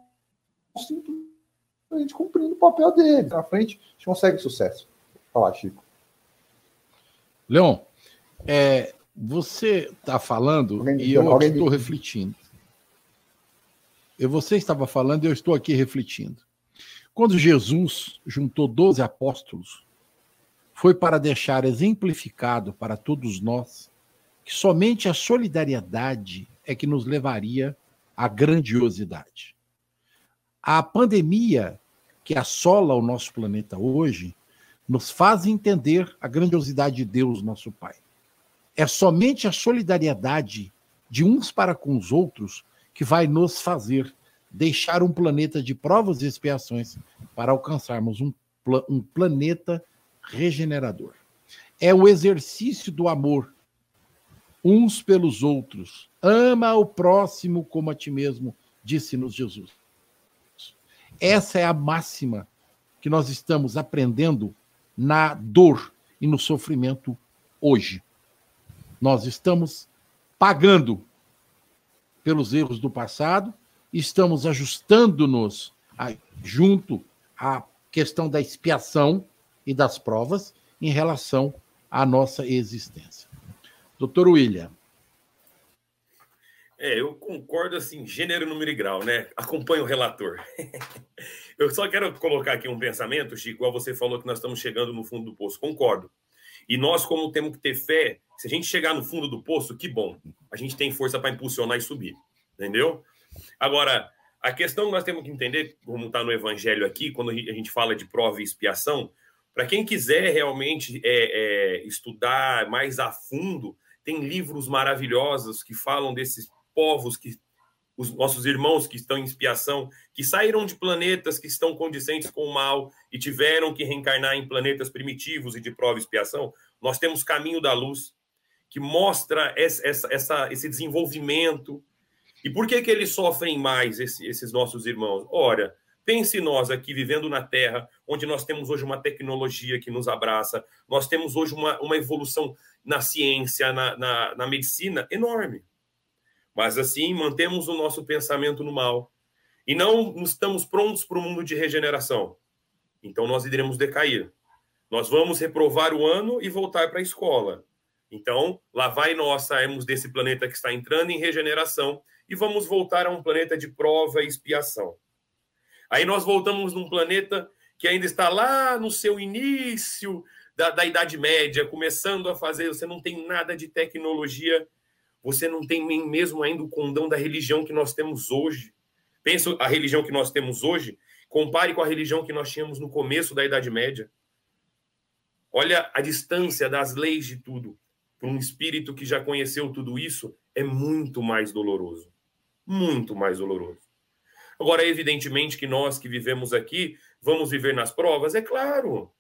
simplesmente cumprindo o papel deles. Na frente, a gente consegue sucesso. Vou falar, Chico. Leon, é, você está falando e eu estou refletindo. Eu, você estava falando e eu estou aqui refletindo. Quando Jesus juntou 12 apóstolos, foi para deixar exemplificado para todos nós que somente a solidariedade é que nos levaria à grandiosidade. A pandemia que assola o nosso planeta hoje nos faz entender a grandiosidade de Deus, nosso Pai. É somente a solidariedade de uns para com os outros que vai nos fazer deixar um planeta de provas e expiações para alcançarmos um, um planeta regenerador. É o exercício do amor uns pelos outros. Ama o próximo como a ti mesmo, disse-nos Jesus. Essa é a máxima que nós estamos aprendendo na dor e no sofrimento hoje nós estamos pagando pelos erros do passado, estamos ajustando-nos junto à questão da expiação e das provas em relação à nossa existência. Doutor William. É, eu concordo assim, gênero, número e grau, né? Acompanho o relator. eu só quero colocar aqui um pensamento, Chico, igual você falou que nós estamos chegando no fundo do poço. Concordo. E nós, como temos que ter fé, se a gente chegar no fundo do poço, que bom. A gente tem força para impulsionar e subir. Entendeu? Agora, a questão que nós temos que entender, como está no Evangelho aqui, quando a gente fala de prova e expiação, para quem quiser realmente é, é, estudar mais a fundo, tem livros maravilhosos que falam desses povos que os nossos irmãos que estão em expiação, que saíram de planetas que estão condizentes com o mal e tiveram que reencarnar em planetas primitivos e de prova e expiação, nós temos Caminho da Luz, que mostra essa, essa, esse desenvolvimento. E por que, que eles sofrem mais, esse, esses nossos irmãos? Ora, pense nós aqui vivendo na Terra, onde nós temos hoje uma tecnologia que nos abraça, nós temos hoje uma, uma evolução na ciência, na, na, na medicina enorme. Mas assim, mantemos o nosso pensamento no mal. E não estamos prontos para o mundo de regeneração. Então nós iremos decair. Nós vamos reprovar o ano e voltar para a escola. Então, lá vai nós sairmos desse planeta que está entrando em regeneração e vamos voltar a um planeta de prova e expiação. Aí nós voltamos num planeta que ainda está lá no seu início da, da Idade Média, começando a fazer. Você não tem nada de tecnologia você não tem nem mesmo ainda o condão da religião que nós temos hoje. Pensa a religião que nós temos hoje, compare com a religião que nós tínhamos no começo da Idade Média. Olha a distância das leis de tudo. Para um espírito que já conheceu tudo isso, é muito mais doloroso. Muito mais doloroso. Agora, evidentemente que nós que vivemos aqui vamos viver nas provas, é claro.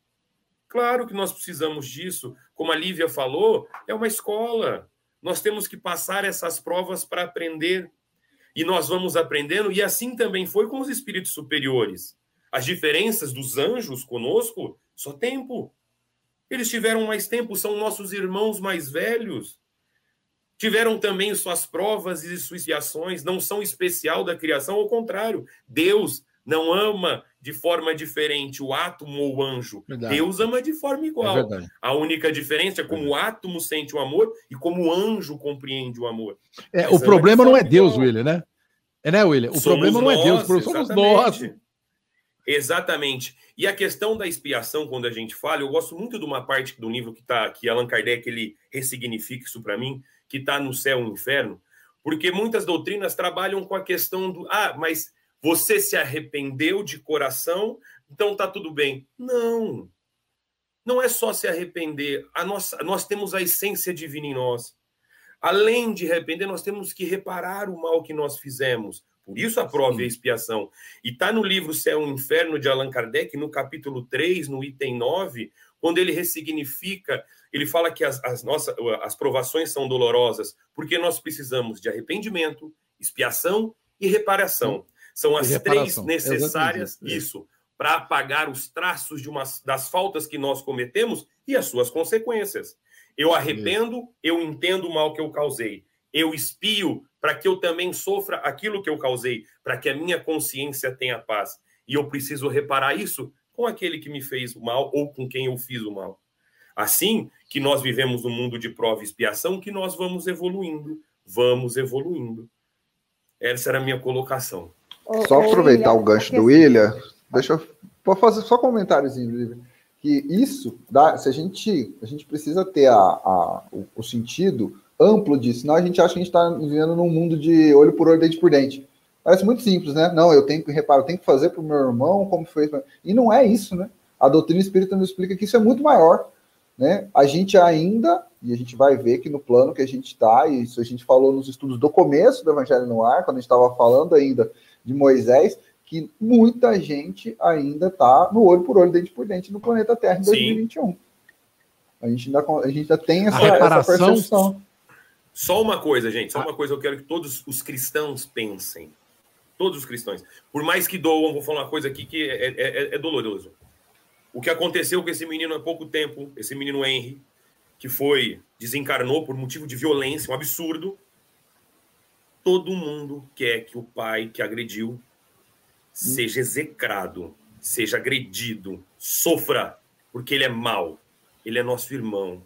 Claro que nós precisamos disso. Como a Lívia falou, é uma escola. Nós temos que passar essas provas para aprender. E nós vamos aprendendo, e assim também foi com os espíritos superiores. As diferenças dos anjos conosco, só tempo. Eles tiveram mais tempo, são nossos irmãos mais velhos. Tiveram também suas provas e suas expiações, não são especial da criação, ao contrário. Deus não ama de forma diferente o átomo ou o anjo. Verdade. Deus ama de forma igual. É a única diferença é como o átomo sente o amor e como o anjo compreende o amor. É, o problema não é Deus, igual. William, né? É, né, William? O somos problema não é Deus, somos nós. Exatamente. E a questão da expiação, quando a gente fala, eu gosto muito de uma parte do livro que tá, que Allan Kardec ele ressignifica isso para mim, que está no céu e no inferno, porque muitas doutrinas trabalham com a questão do ah, mas você se arrependeu de coração, então tá tudo bem. Não. Não é só se arrepender. A nossa, nós temos a essência divina em nós. Além de arrepender, nós temos que reparar o mal que nós fizemos. Por isso a prova Sim. e a expiação. E está no livro Céu e Inferno de Allan Kardec, no capítulo 3, no item 9, quando ele ressignifica, ele fala que as, as, nossas, as provações são dolorosas porque nós precisamos de arrependimento, expiação e reparação. São as três necessárias, isso, para apagar os traços de uma, das faltas que nós cometemos e as suas consequências. Eu arrependo, eu entendo o mal que eu causei. Eu espio para que eu também sofra aquilo que eu causei, para que a minha consciência tenha paz. E eu preciso reparar isso com aquele que me fez o mal ou com quem eu fiz o mal. Assim que nós vivemos um mundo de prova e expiação, que nós vamos evoluindo, vamos evoluindo. Essa era a minha colocação. Só aproveitar o gancho do William, deixa eu vou fazer só comentáriozinho, que isso dá, se a gente, a gente precisa ter a, a o, o, sentido amplo disso, senão a gente acha que a gente está vivendo num mundo de olho por olho, dente por dente. Parece muito simples, né? Não, eu tenho que reparar, eu tenho que fazer para o meu irmão como foi. E não é isso, né? A doutrina espírita nos explica que isso é muito maior. Né? A gente ainda, e a gente vai ver que no plano que a gente está, e isso a gente falou nos estudos do começo do Evangelho no Ar, quando a gente estava falando ainda de Moisés, que muita gente ainda está no olho por olho, dente por dente no planeta Terra em 2021. A gente, ainda, a gente ainda tem essa, essa percepção. Só uma coisa, gente, só uma coisa eu quero que todos os cristãos pensem. Todos os cristãos. Por mais que doam, vou falar uma coisa aqui que é, é, é, é doloroso. O que aconteceu com esse menino há pouco tempo, esse menino Henry, que foi, desencarnou por motivo de violência, um absurdo. Todo mundo quer que o pai que agrediu seja execrado, seja agredido, sofra, porque ele é mau. Ele é nosso irmão.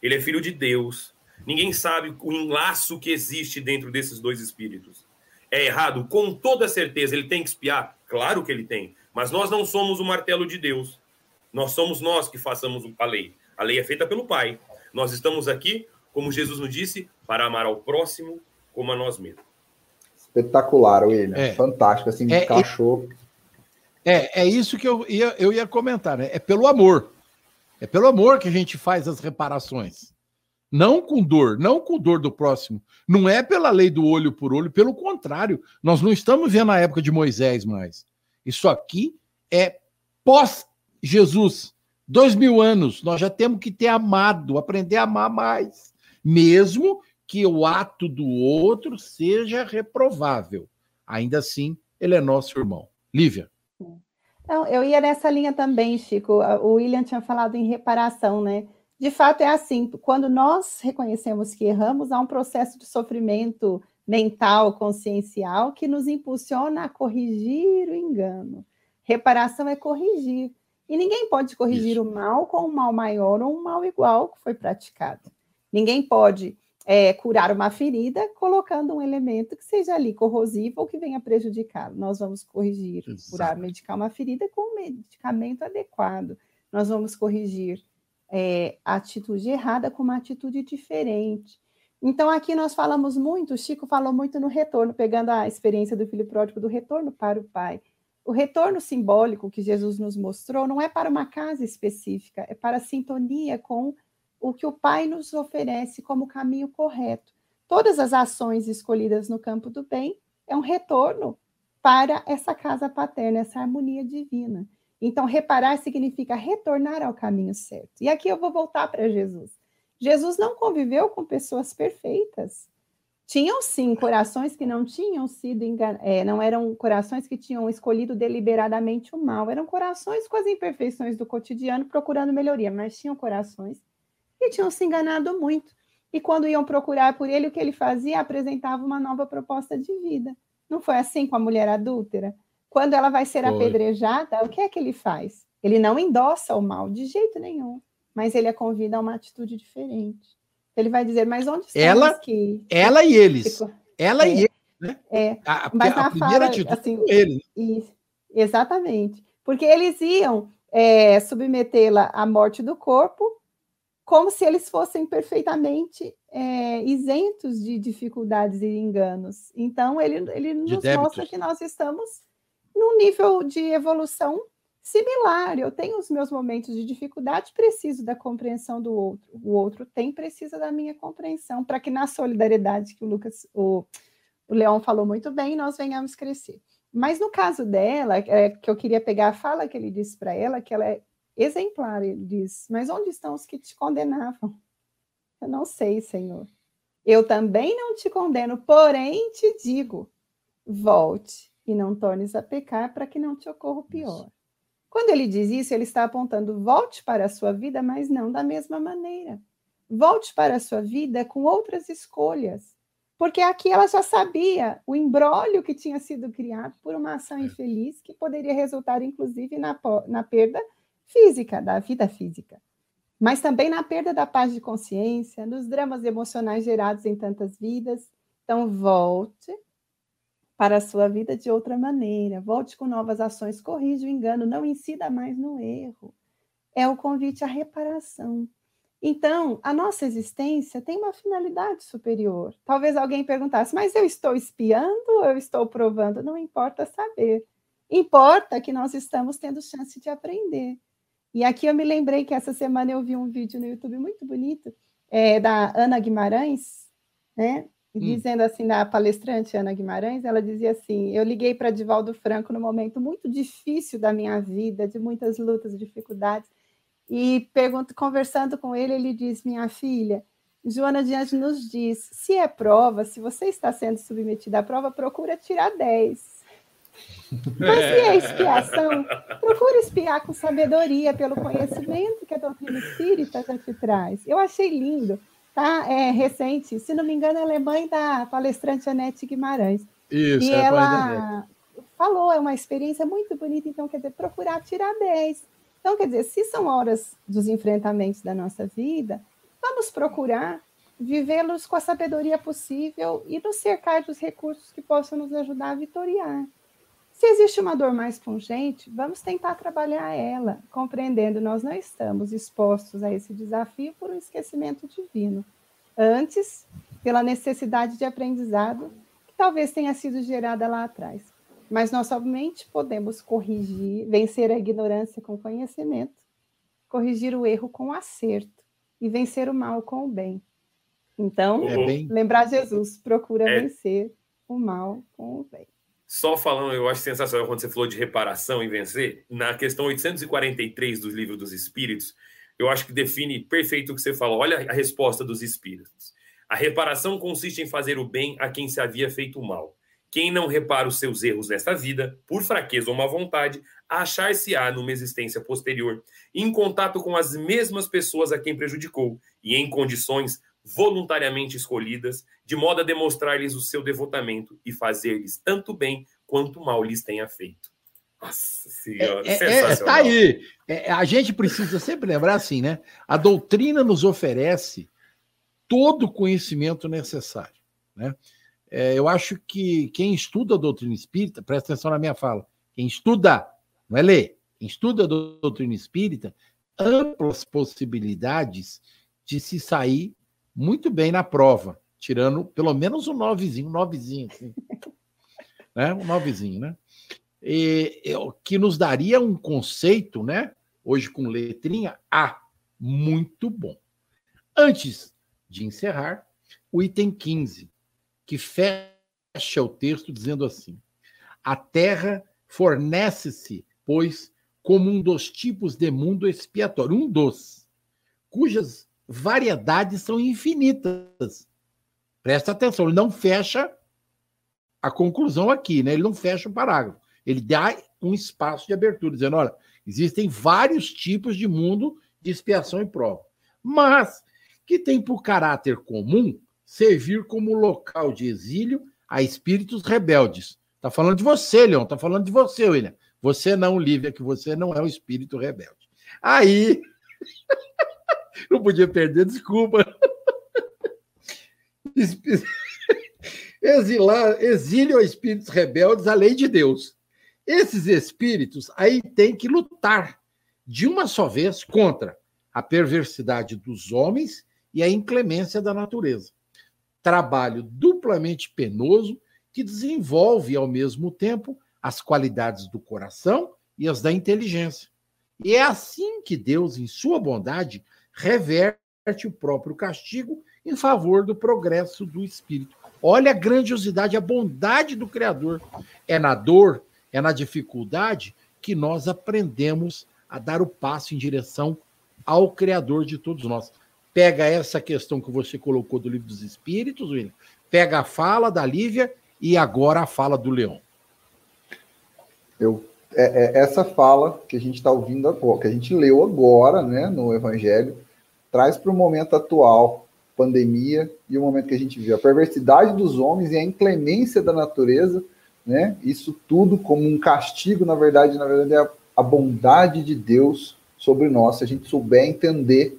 Ele é filho de Deus. Ninguém sabe o enlaço que existe dentro desses dois espíritos é errado? Com toda certeza, ele tem que espiar? Claro que ele tem. Mas nós não somos o martelo de Deus. Nós somos nós que façamos a lei. A lei é feita pelo Pai. Nós estamos aqui, como Jesus nos disse, para amar ao próximo como a nós mesmos. Espetacular, William. É. Fantástico, assim, é, cachorro. É, é isso que eu ia, eu ia comentar, né? É pelo amor. É pelo amor que a gente faz as reparações. Não com dor, não com dor do próximo. Não é pela lei do olho por olho, pelo contrário. Nós não estamos vendo a época de Moisés mais. Isso aqui é pós-Jesus. Dois mil anos, nós já temos que ter amado, aprender a amar mais. Mesmo que o ato do outro seja reprovável. Ainda assim, ele é nosso irmão. Lívia. Então, eu ia nessa linha também, Chico. O William tinha falado em reparação, né? De fato, é assim: quando nós reconhecemos que erramos, há um processo de sofrimento mental, consciencial, que nos impulsiona a corrigir o engano. Reparação é corrigir. E ninguém pode corrigir Isso. o mal com um mal maior ou um mal igual que foi praticado. Ninguém pode é, curar uma ferida colocando um elemento que seja ali corrosivo ou que venha prejudicá-lo. Nós vamos corrigir, Exato. curar, medicar uma ferida com um medicamento adequado. Nós vamos corrigir é, a atitude errada com uma atitude diferente. Então, aqui nós falamos muito, o Chico falou muito no retorno, pegando a experiência do filho pródigo, do retorno para o pai. O retorno simbólico que Jesus nos mostrou não é para uma casa específica, é para a sintonia com o que o pai nos oferece como caminho correto. Todas as ações escolhidas no campo do bem é um retorno para essa casa paterna, essa harmonia divina. Então, reparar significa retornar ao caminho certo. E aqui eu vou voltar para Jesus. Jesus não conviveu com pessoas perfeitas. Tinham sim corações que não tinham sido enganados, é, não eram corações que tinham escolhido deliberadamente o mal, eram corações com as imperfeições do cotidiano procurando melhoria, mas tinham corações que tinham se enganado muito. E quando iam procurar por ele, o que ele fazia? Apresentava uma nova proposta de vida. Não foi assim com a mulher adúltera? Quando ela vai ser Foi. apedrejada, o que é que ele faz? Ele não endossa o mal de jeito nenhum, mas ele a convida a uma atitude diferente. Ele vai dizer, mas onde estão ela, que... Ela e eles. Ela é, e eles, né? É, a, mas a, a primeira fala, atitude assim, ele. Isso, exatamente. Porque eles iam é, submetê-la à morte do corpo como se eles fossem perfeitamente é, isentos de dificuldades e enganos. Então, ele, ele nos mostra que nós estamos num nível de evolução similar. Eu tenho os meus momentos de dificuldade, preciso da compreensão do outro. O outro tem, precisa da minha compreensão, para que na solidariedade que o Lucas, o, o Leão falou muito bem, nós venhamos crescer. Mas no caso dela, é, que eu queria pegar a fala que ele disse para ela, que ela é exemplar, ele diz: Mas onde estão os que te condenavam? Eu não sei, Senhor. Eu também não te condeno, porém te digo: volte e não tornes a pecar para que não te ocorra o pior. Quando ele diz isso, ele está apontando: volte para a sua vida, mas não da mesma maneira. Volte para a sua vida com outras escolhas. Porque aqui ela já sabia o embrólio que tinha sido criado por uma ação é. infeliz que poderia resultar, inclusive, na, na perda física, da vida física. Mas também na perda da paz de consciência, nos dramas emocionais gerados em tantas vidas. Então, volte para a sua vida de outra maneira. Volte com novas ações, corrija o engano, não incida mais no erro. É o convite à reparação. Então, a nossa existência tem uma finalidade superior. Talvez alguém perguntasse, mas eu estou espiando ou eu estou provando? Não importa saber. Importa que nós estamos tendo chance de aprender. E aqui eu me lembrei que essa semana eu vi um vídeo no YouTube muito bonito é, da Ana Guimarães, né? Hum. dizendo assim, na palestrante Ana Guimarães, ela dizia assim: Eu liguei para Divaldo Franco no momento muito difícil da minha vida, de muitas lutas, dificuldades, e pergunto, conversando com ele, ele diz: Minha filha, Joana Diante nos diz: se é prova, se você está sendo submetida à prova, procura tirar 10. Mas se é expiação, procura espiar com sabedoria, pelo conhecimento que a doutrina espírita já te traz. Eu achei lindo tá? É recente, se não me engano, ela é mãe da palestrante Anete Guimarães. Isso, e é ela falou, é uma experiência muito bonita, então quer dizer, procurar tirar 10. Então, quer dizer, se são horas dos enfrentamentos da nossa vida, vamos procurar vivê-los com a sabedoria possível e nos cercar dos recursos que possam nos ajudar a vitoriar. Se existe uma dor mais pungente, vamos tentar trabalhar ela, compreendendo nós não estamos expostos a esse desafio por um esquecimento divino. Antes, pela necessidade de aprendizado que talvez tenha sido gerada lá atrás. Mas nós somente podemos corrigir, vencer a ignorância com conhecimento, corrigir o erro com acerto e vencer o mal com o bem. Então, é bem... lembrar Jesus, procura é... vencer o mal com o bem. Só falando, eu acho sensacional quando você falou de reparação e vencer, na questão 843 do Livro dos Espíritos, eu acho que define perfeito o que você falou. Olha a resposta dos espíritos. A reparação consiste em fazer o bem a quem se havia feito mal. Quem não repara os seus erros nesta vida, por fraqueza ou má vontade, achar-se-á numa existência posterior, em contato com as mesmas pessoas a quem prejudicou e em condições voluntariamente escolhidas, de modo a demonstrar-lhes o seu devotamento e fazer-lhes tanto bem quanto mal lhes tenha feito. Nossa senhora, é, é, é tá aí. É, a gente precisa sempre lembrar assim, né? A doutrina nos oferece todo o conhecimento necessário, né? É, eu acho que quem estuda a doutrina espírita, presta atenção na minha fala, quem estuda, não é ler, quem estuda a doutrina espírita, amplas possibilidades de se sair muito bem na prova, tirando pelo menos um novezinho, um novezinho, assim. né? Um novezinho, né? E, que nos daria um conceito, né? Hoje com letrinha A, muito bom. Antes de encerrar, o item 15, que fecha o texto dizendo assim: a terra fornece-se, pois, como um dos tipos de mundo expiatório, um dos, cujas variedades são infinitas. Presta atenção, ele não fecha a conclusão aqui, né? Ele não fecha o parágrafo. Ele dá um espaço de abertura, dizendo: olha, existem vários tipos de mundo de expiação e prova, mas que tem por caráter comum servir como local de exílio a espíritos rebeldes. Está falando de você, Leon, está falando de você, William. Você não, Lívia, que você não é um espírito rebelde. Aí. Não podia perder, desculpa. Exilar, exílio a espíritos rebeldes a lei de Deus. Esses espíritos aí têm que lutar de uma só vez contra a perversidade dos homens e a inclemência da natureza. Trabalho duplamente penoso que desenvolve ao mesmo tempo as qualidades do coração e as da inteligência. E é assim que Deus, em sua bondade, reverte o próprio castigo em favor do progresso do espírito. Olha a grandiosidade, a bondade do Criador. É na dor, é na dificuldade que nós aprendemos a dar o passo em direção ao Criador de todos nós. Pega essa questão que você colocou do livro dos Espíritos, William, pega a fala da Lívia e agora a fala do Leão. Eu, é, é essa fala que a gente está ouvindo agora, que a gente leu agora né, no Evangelho, traz para o momento atual, pandemia e o momento que a gente vive, a perversidade dos homens e a inclemência da natureza, né? Isso tudo como um castigo, na verdade, na verdade é a, bondade de Deus sobre nós, se a gente souber entender,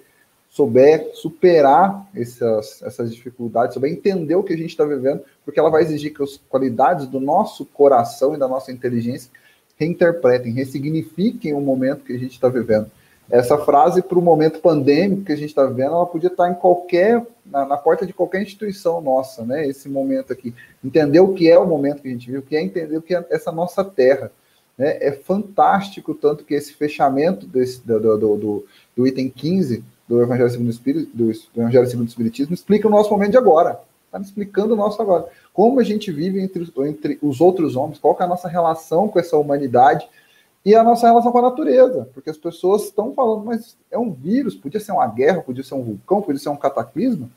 souber superar essas, essas dificuldades, souber entender o que a gente está vivendo, porque ela vai exigir que as qualidades do nosso coração e da nossa inteligência reinterpretem, ressignifiquem o momento que a gente está vivendo. Essa frase para o momento pandêmico que a gente está vivendo, ela podia estar em qualquer, na, na, porta de qualquer instituição nossa, né? Esse momento aqui. Entender o que é o momento que a gente vive, o que é entender o que é essa nossa terra. Né? É fantástico, tanto que esse fechamento desse, do, do, do, do item 15 do Evangelho segundo o Espírito, do, do Evangelho segundo o Espiritismo, explica o nosso momento de agora. Está explicando o nosso agora. Como a gente vive entre, entre os outros homens, qual é a nossa relação com essa humanidade, e a nossa relação com a natureza, porque as pessoas estão falando, mas é um vírus, podia ser uma guerra, podia ser um vulcão, podia ser um cataclismo.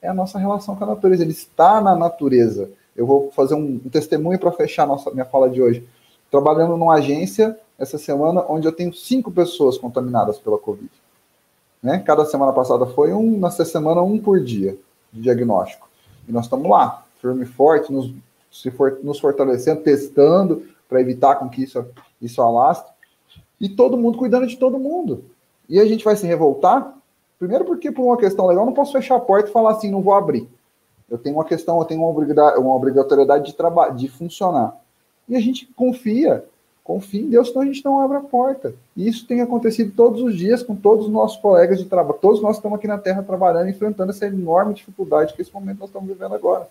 É a nossa relação com a natureza, ele está na natureza. Eu vou fazer um, um testemunho para fechar nossa, minha fala de hoje. Trabalhando numa agência essa semana, onde eu tenho cinco pessoas contaminadas pela Covid. Né? Cada semana passada foi um, nessa semana um por dia de diagnóstico. E nós estamos lá, firme e forte, nos, for, nos fortalecendo, testando, para evitar com que isso, isso alastre. E todo mundo cuidando de todo mundo. E a gente vai se revoltar? Primeiro porque por uma questão legal, não posso fechar a porta e falar assim, não vou abrir. Eu tenho uma questão, eu tenho uma, uma obrigatoriedade de, trabalho, de funcionar. E a gente confia, confia em Deus, senão a gente não abre a porta. E isso tem acontecido todos os dias com todos os nossos colegas de trabalho. Todos nós estamos aqui na Terra trabalhando, enfrentando essa enorme dificuldade que esse momento nós estamos vivendo agora.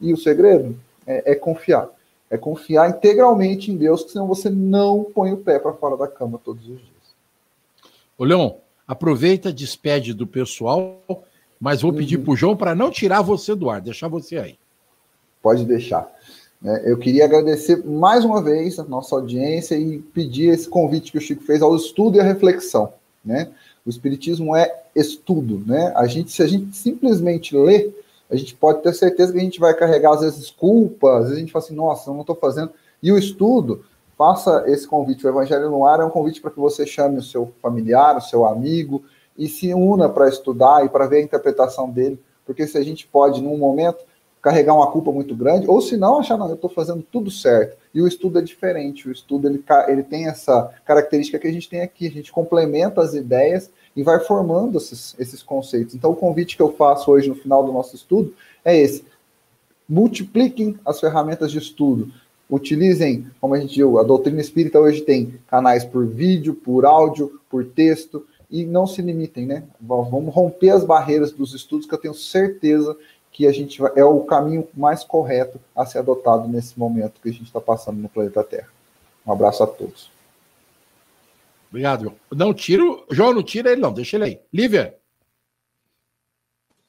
E o segredo é, é confiar é confiar integralmente em Deus, que senão você não põe o pé para fora da cama todos os dias. Ô, Leon, aproveita, despede do pessoal, mas vou uhum. pedir para o João para não tirar você do ar, deixar você aí. Pode deixar. É, eu queria agradecer mais uma vez a nossa audiência e pedir esse convite que o Chico fez ao estudo e à reflexão. Né? O Espiritismo é estudo. Né? A gente, se a gente simplesmente lê, a gente pode ter certeza que a gente vai carregar, às vezes, culpa, às vezes a gente fala assim, nossa, eu não estou fazendo. E o estudo, faça esse convite. O Evangelho no Ar é um convite para que você chame o seu familiar, o seu amigo, e se una para estudar e para ver a interpretação dele, porque se a gente pode, num momento, carregar uma culpa muito grande, ou se não, achar, não, eu estou fazendo tudo certo. E o estudo é diferente, o estudo ele, ele tem essa característica que a gente tem aqui, a gente complementa as ideias e vai formando esses, esses conceitos. Então, o convite que eu faço hoje no final do nosso estudo é esse: multipliquem as ferramentas de estudo. Utilizem, como a gente viu, a doutrina espírita hoje tem canais por vídeo, por áudio, por texto, e não se limitem, né? Vamos romper as barreiras dos estudos, que eu tenho certeza que a gente vai, é o caminho mais correto a ser adotado nesse momento que a gente está passando no planeta Terra. Um abraço a todos. Obrigado, João. Não tiro, João, não tira ele, não, deixa ele aí. Lívia.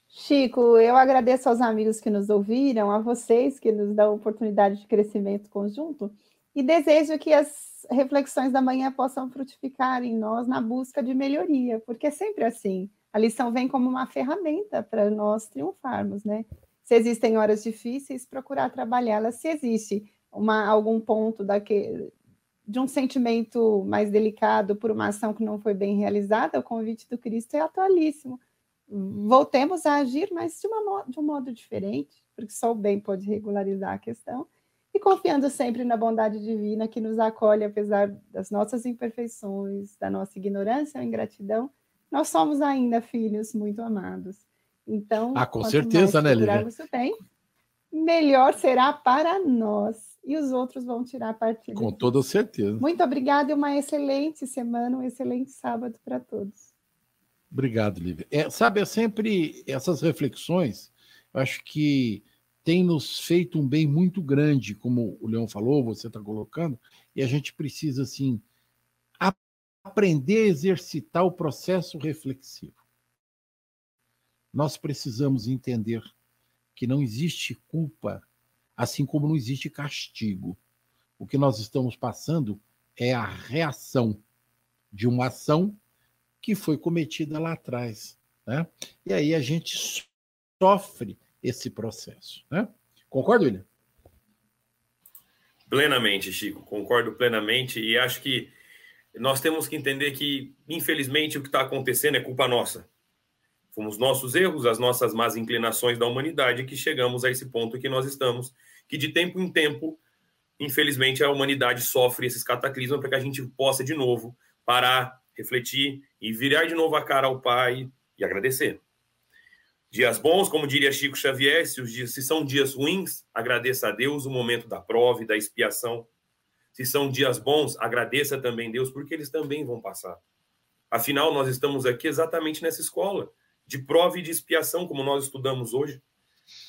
Chico, eu agradeço aos amigos que nos ouviram, a vocês que nos dão oportunidade de crescimento conjunto, e desejo que as reflexões da manhã possam frutificar em nós na busca de melhoria, porque é sempre assim. A lição vem como uma ferramenta para nós triunfarmos, né? Se existem horas difíceis, procurar trabalhá-las. Se existe uma, algum ponto daquele, de um sentimento mais delicado por uma ação que não foi bem realizada, o convite do Cristo é atualíssimo. Voltemos a agir, mas de, uma, de um modo diferente, porque só o bem pode regularizar a questão, e confiando sempre na bondade divina que nos acolhe, apesar das nossas imperfeições, da nossa ignorância ou ingratidão, nós somos ainda filhos muito amados. Então, ah, com certeza, né, Lívia? bem, melhor será para nós e os outros vão tirar partido. Com toda certeza. Muito obrigada e uma excelente semana, um excelente sábado para todos. Obrigado, Lívia. É, sabe, é sempre essas reflexões, eu acho que tem nos feito um bem muito grande, como o Leão falou, você está colocando, e a gente precisa, assim, aprender a exercitar o processo reflexivo. Nós precisamos entender que não existe culpa, assim como não existe castigo. O que nós estamos passando é a reação de uma ação que foi cometida lá atrás. Né? E aí a gente sofre esse processo. Né? Concorda, William? Plenamente, Chico, concordo plenamente e acho que nós temos que entender que, infelizmente, o que está acontecendo é culpa nossa. Fomos nossos erros, as nossas más inclinações da humanidade que chegamos a esse ponto que nós estamos, que de tempo em tempo, infelizmente, a humanidade sofre esses cataclismos para que a gente possa de novo parar, refletir e virar de novo a cara ao Pai e agradecer. Dias bons, como diria Chico Xavier, se, dias, se são dias ruins, agradeça a Deus o momento da prova e da expiação. Se são dias bons, agradeça também Deus, porque eles também vão passar. Afinal, nós estamos aqui exatamente nessa escola de prova e de expiação, como nós estudamos hoje.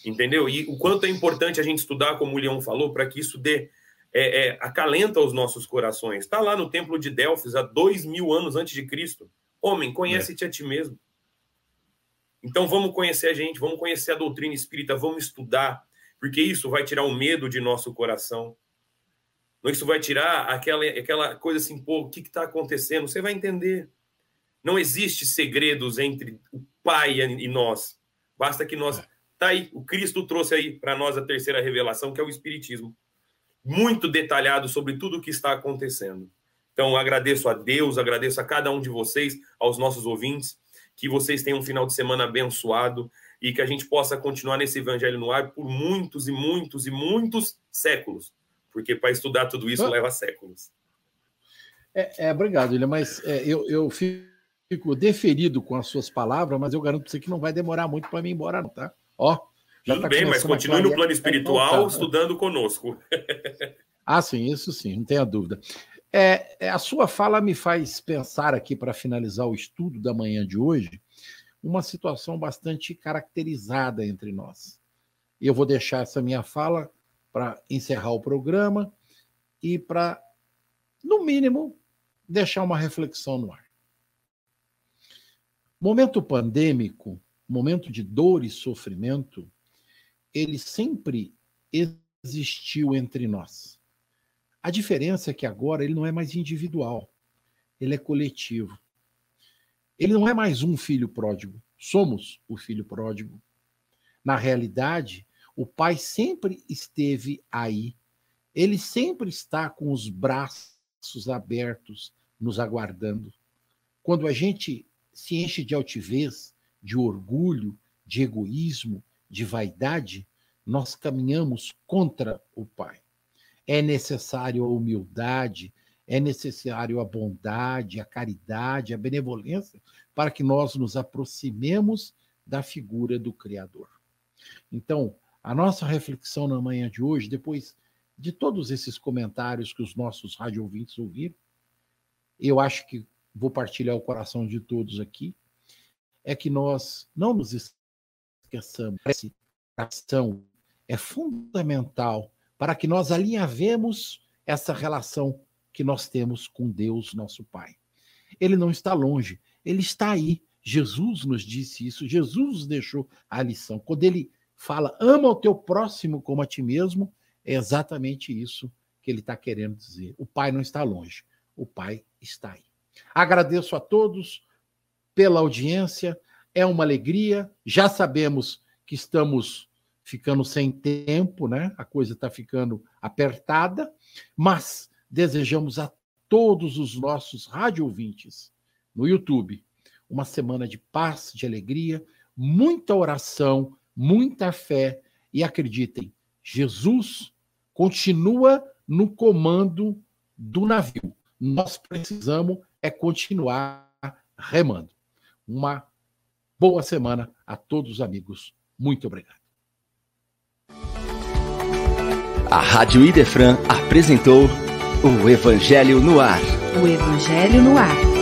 Entendeu? E o quanto é importante a gente estudar, como o Leão falou, para que isso dê é, é, acalenta os nossos corações. Está lá no templo de Delfos, há dois mil anos antes de Cristo. Homem, conhece-te a ti mesmo. Então vamos conhecer a gente, vamos conhecer a doutrina espírita, vamos estudar, porque isso vai tirar o medo de nosso coração. Isso vai tirar aquela, aquela coisa assim, pô, o que está acontecendo? Você vai entender. Não existe segredos entre o Pai e nós. Basta que nós. Tá aí, o Cristo trouxe aí para nós a terceira revelação, que é o Espiritismo. Muito detalhado sobre tudo o que está acontecendo. Então, agradeço a Deus, agradeço a cada um de vocês, aos nossos ouvintes que vocês tenham um final de semana abençoado e que a gente possa continuar nesse evangelho no ar por muitos e muitos e muitos séculos, porque para estudar tudo isso ah. leva séculos. É, é obrigado, William, mas é, eu, eu fico deferido com as suas palavras, mas eu garanto para você que não vai demorar muito para mim ir embora, não, tá? Ó, Tudo tá bem, mas continue no plano espiritual estudando conosco. ah, sim, isso sim, não tenha dúvida. É, é, a sua fala me faz pensar aqui, para finalizar o estudo da manhã de hoje, uma situação bastante caracterizada entre nós. Eu vou deixar essa minha fala para encerrar o programa e para, no mínimo, deixar uma reflexão no ar. Momento pandêmico, momento de dor e sofrimento, ele sempre existiu entre nós. A diferença é que agora ele não é mais individual, ele é coletivo. Ele não é mais um filho pródigo, somos o filho pródigo. Na realidade, o pai sempre esteve aí, ele sempre está com os braços abertos, nos aguardando. Quando a gente se enche de altivez, de orgulho, de egoísmo, de vaidade, nós caminhamos contra o pai é necessário a humildade, é necessário a bondade, a caridade, a benevolência, para que nós nos aproximemos da figura do Criador. Então, a nossa reflexão na manhã de hoje, depois de todos esses comentários que os nossos rádio ouvintes ouviram, eu acho que vou partilhar o coração de todos aqui, é que nós não nos esqueçamos. Essa ação é fundamental para que nós alinhavemos essa relação que nós temos com Deus, nosso Pai. Ele não está longe, ele está aí. Jesus nos disse isso, Jesus deixou a lição. Quando ele fala, ama o teu próximo como a ti mesmo, é exatamente isso que ele está querendo dizer. O Pai não está longe, o Pai está aí. Agradeço a todos pela audiência, é uma alegria. Já sabemos que estamos ficando sem tempo, né? A coisa está ficando apertada, mas desejamos a todos os nossos rádio ouvintes no YouTube uma semana de paz, de alegria, muita oração, muita fé e acreditem, Jesus continua no comando do navio. Nós precisamos é continuar remando. Uma boa semana a todos os amigos. Muito obrigado. A Rádio Idefran apresentou o Evangelho no Ar. O Evangelho no Ar.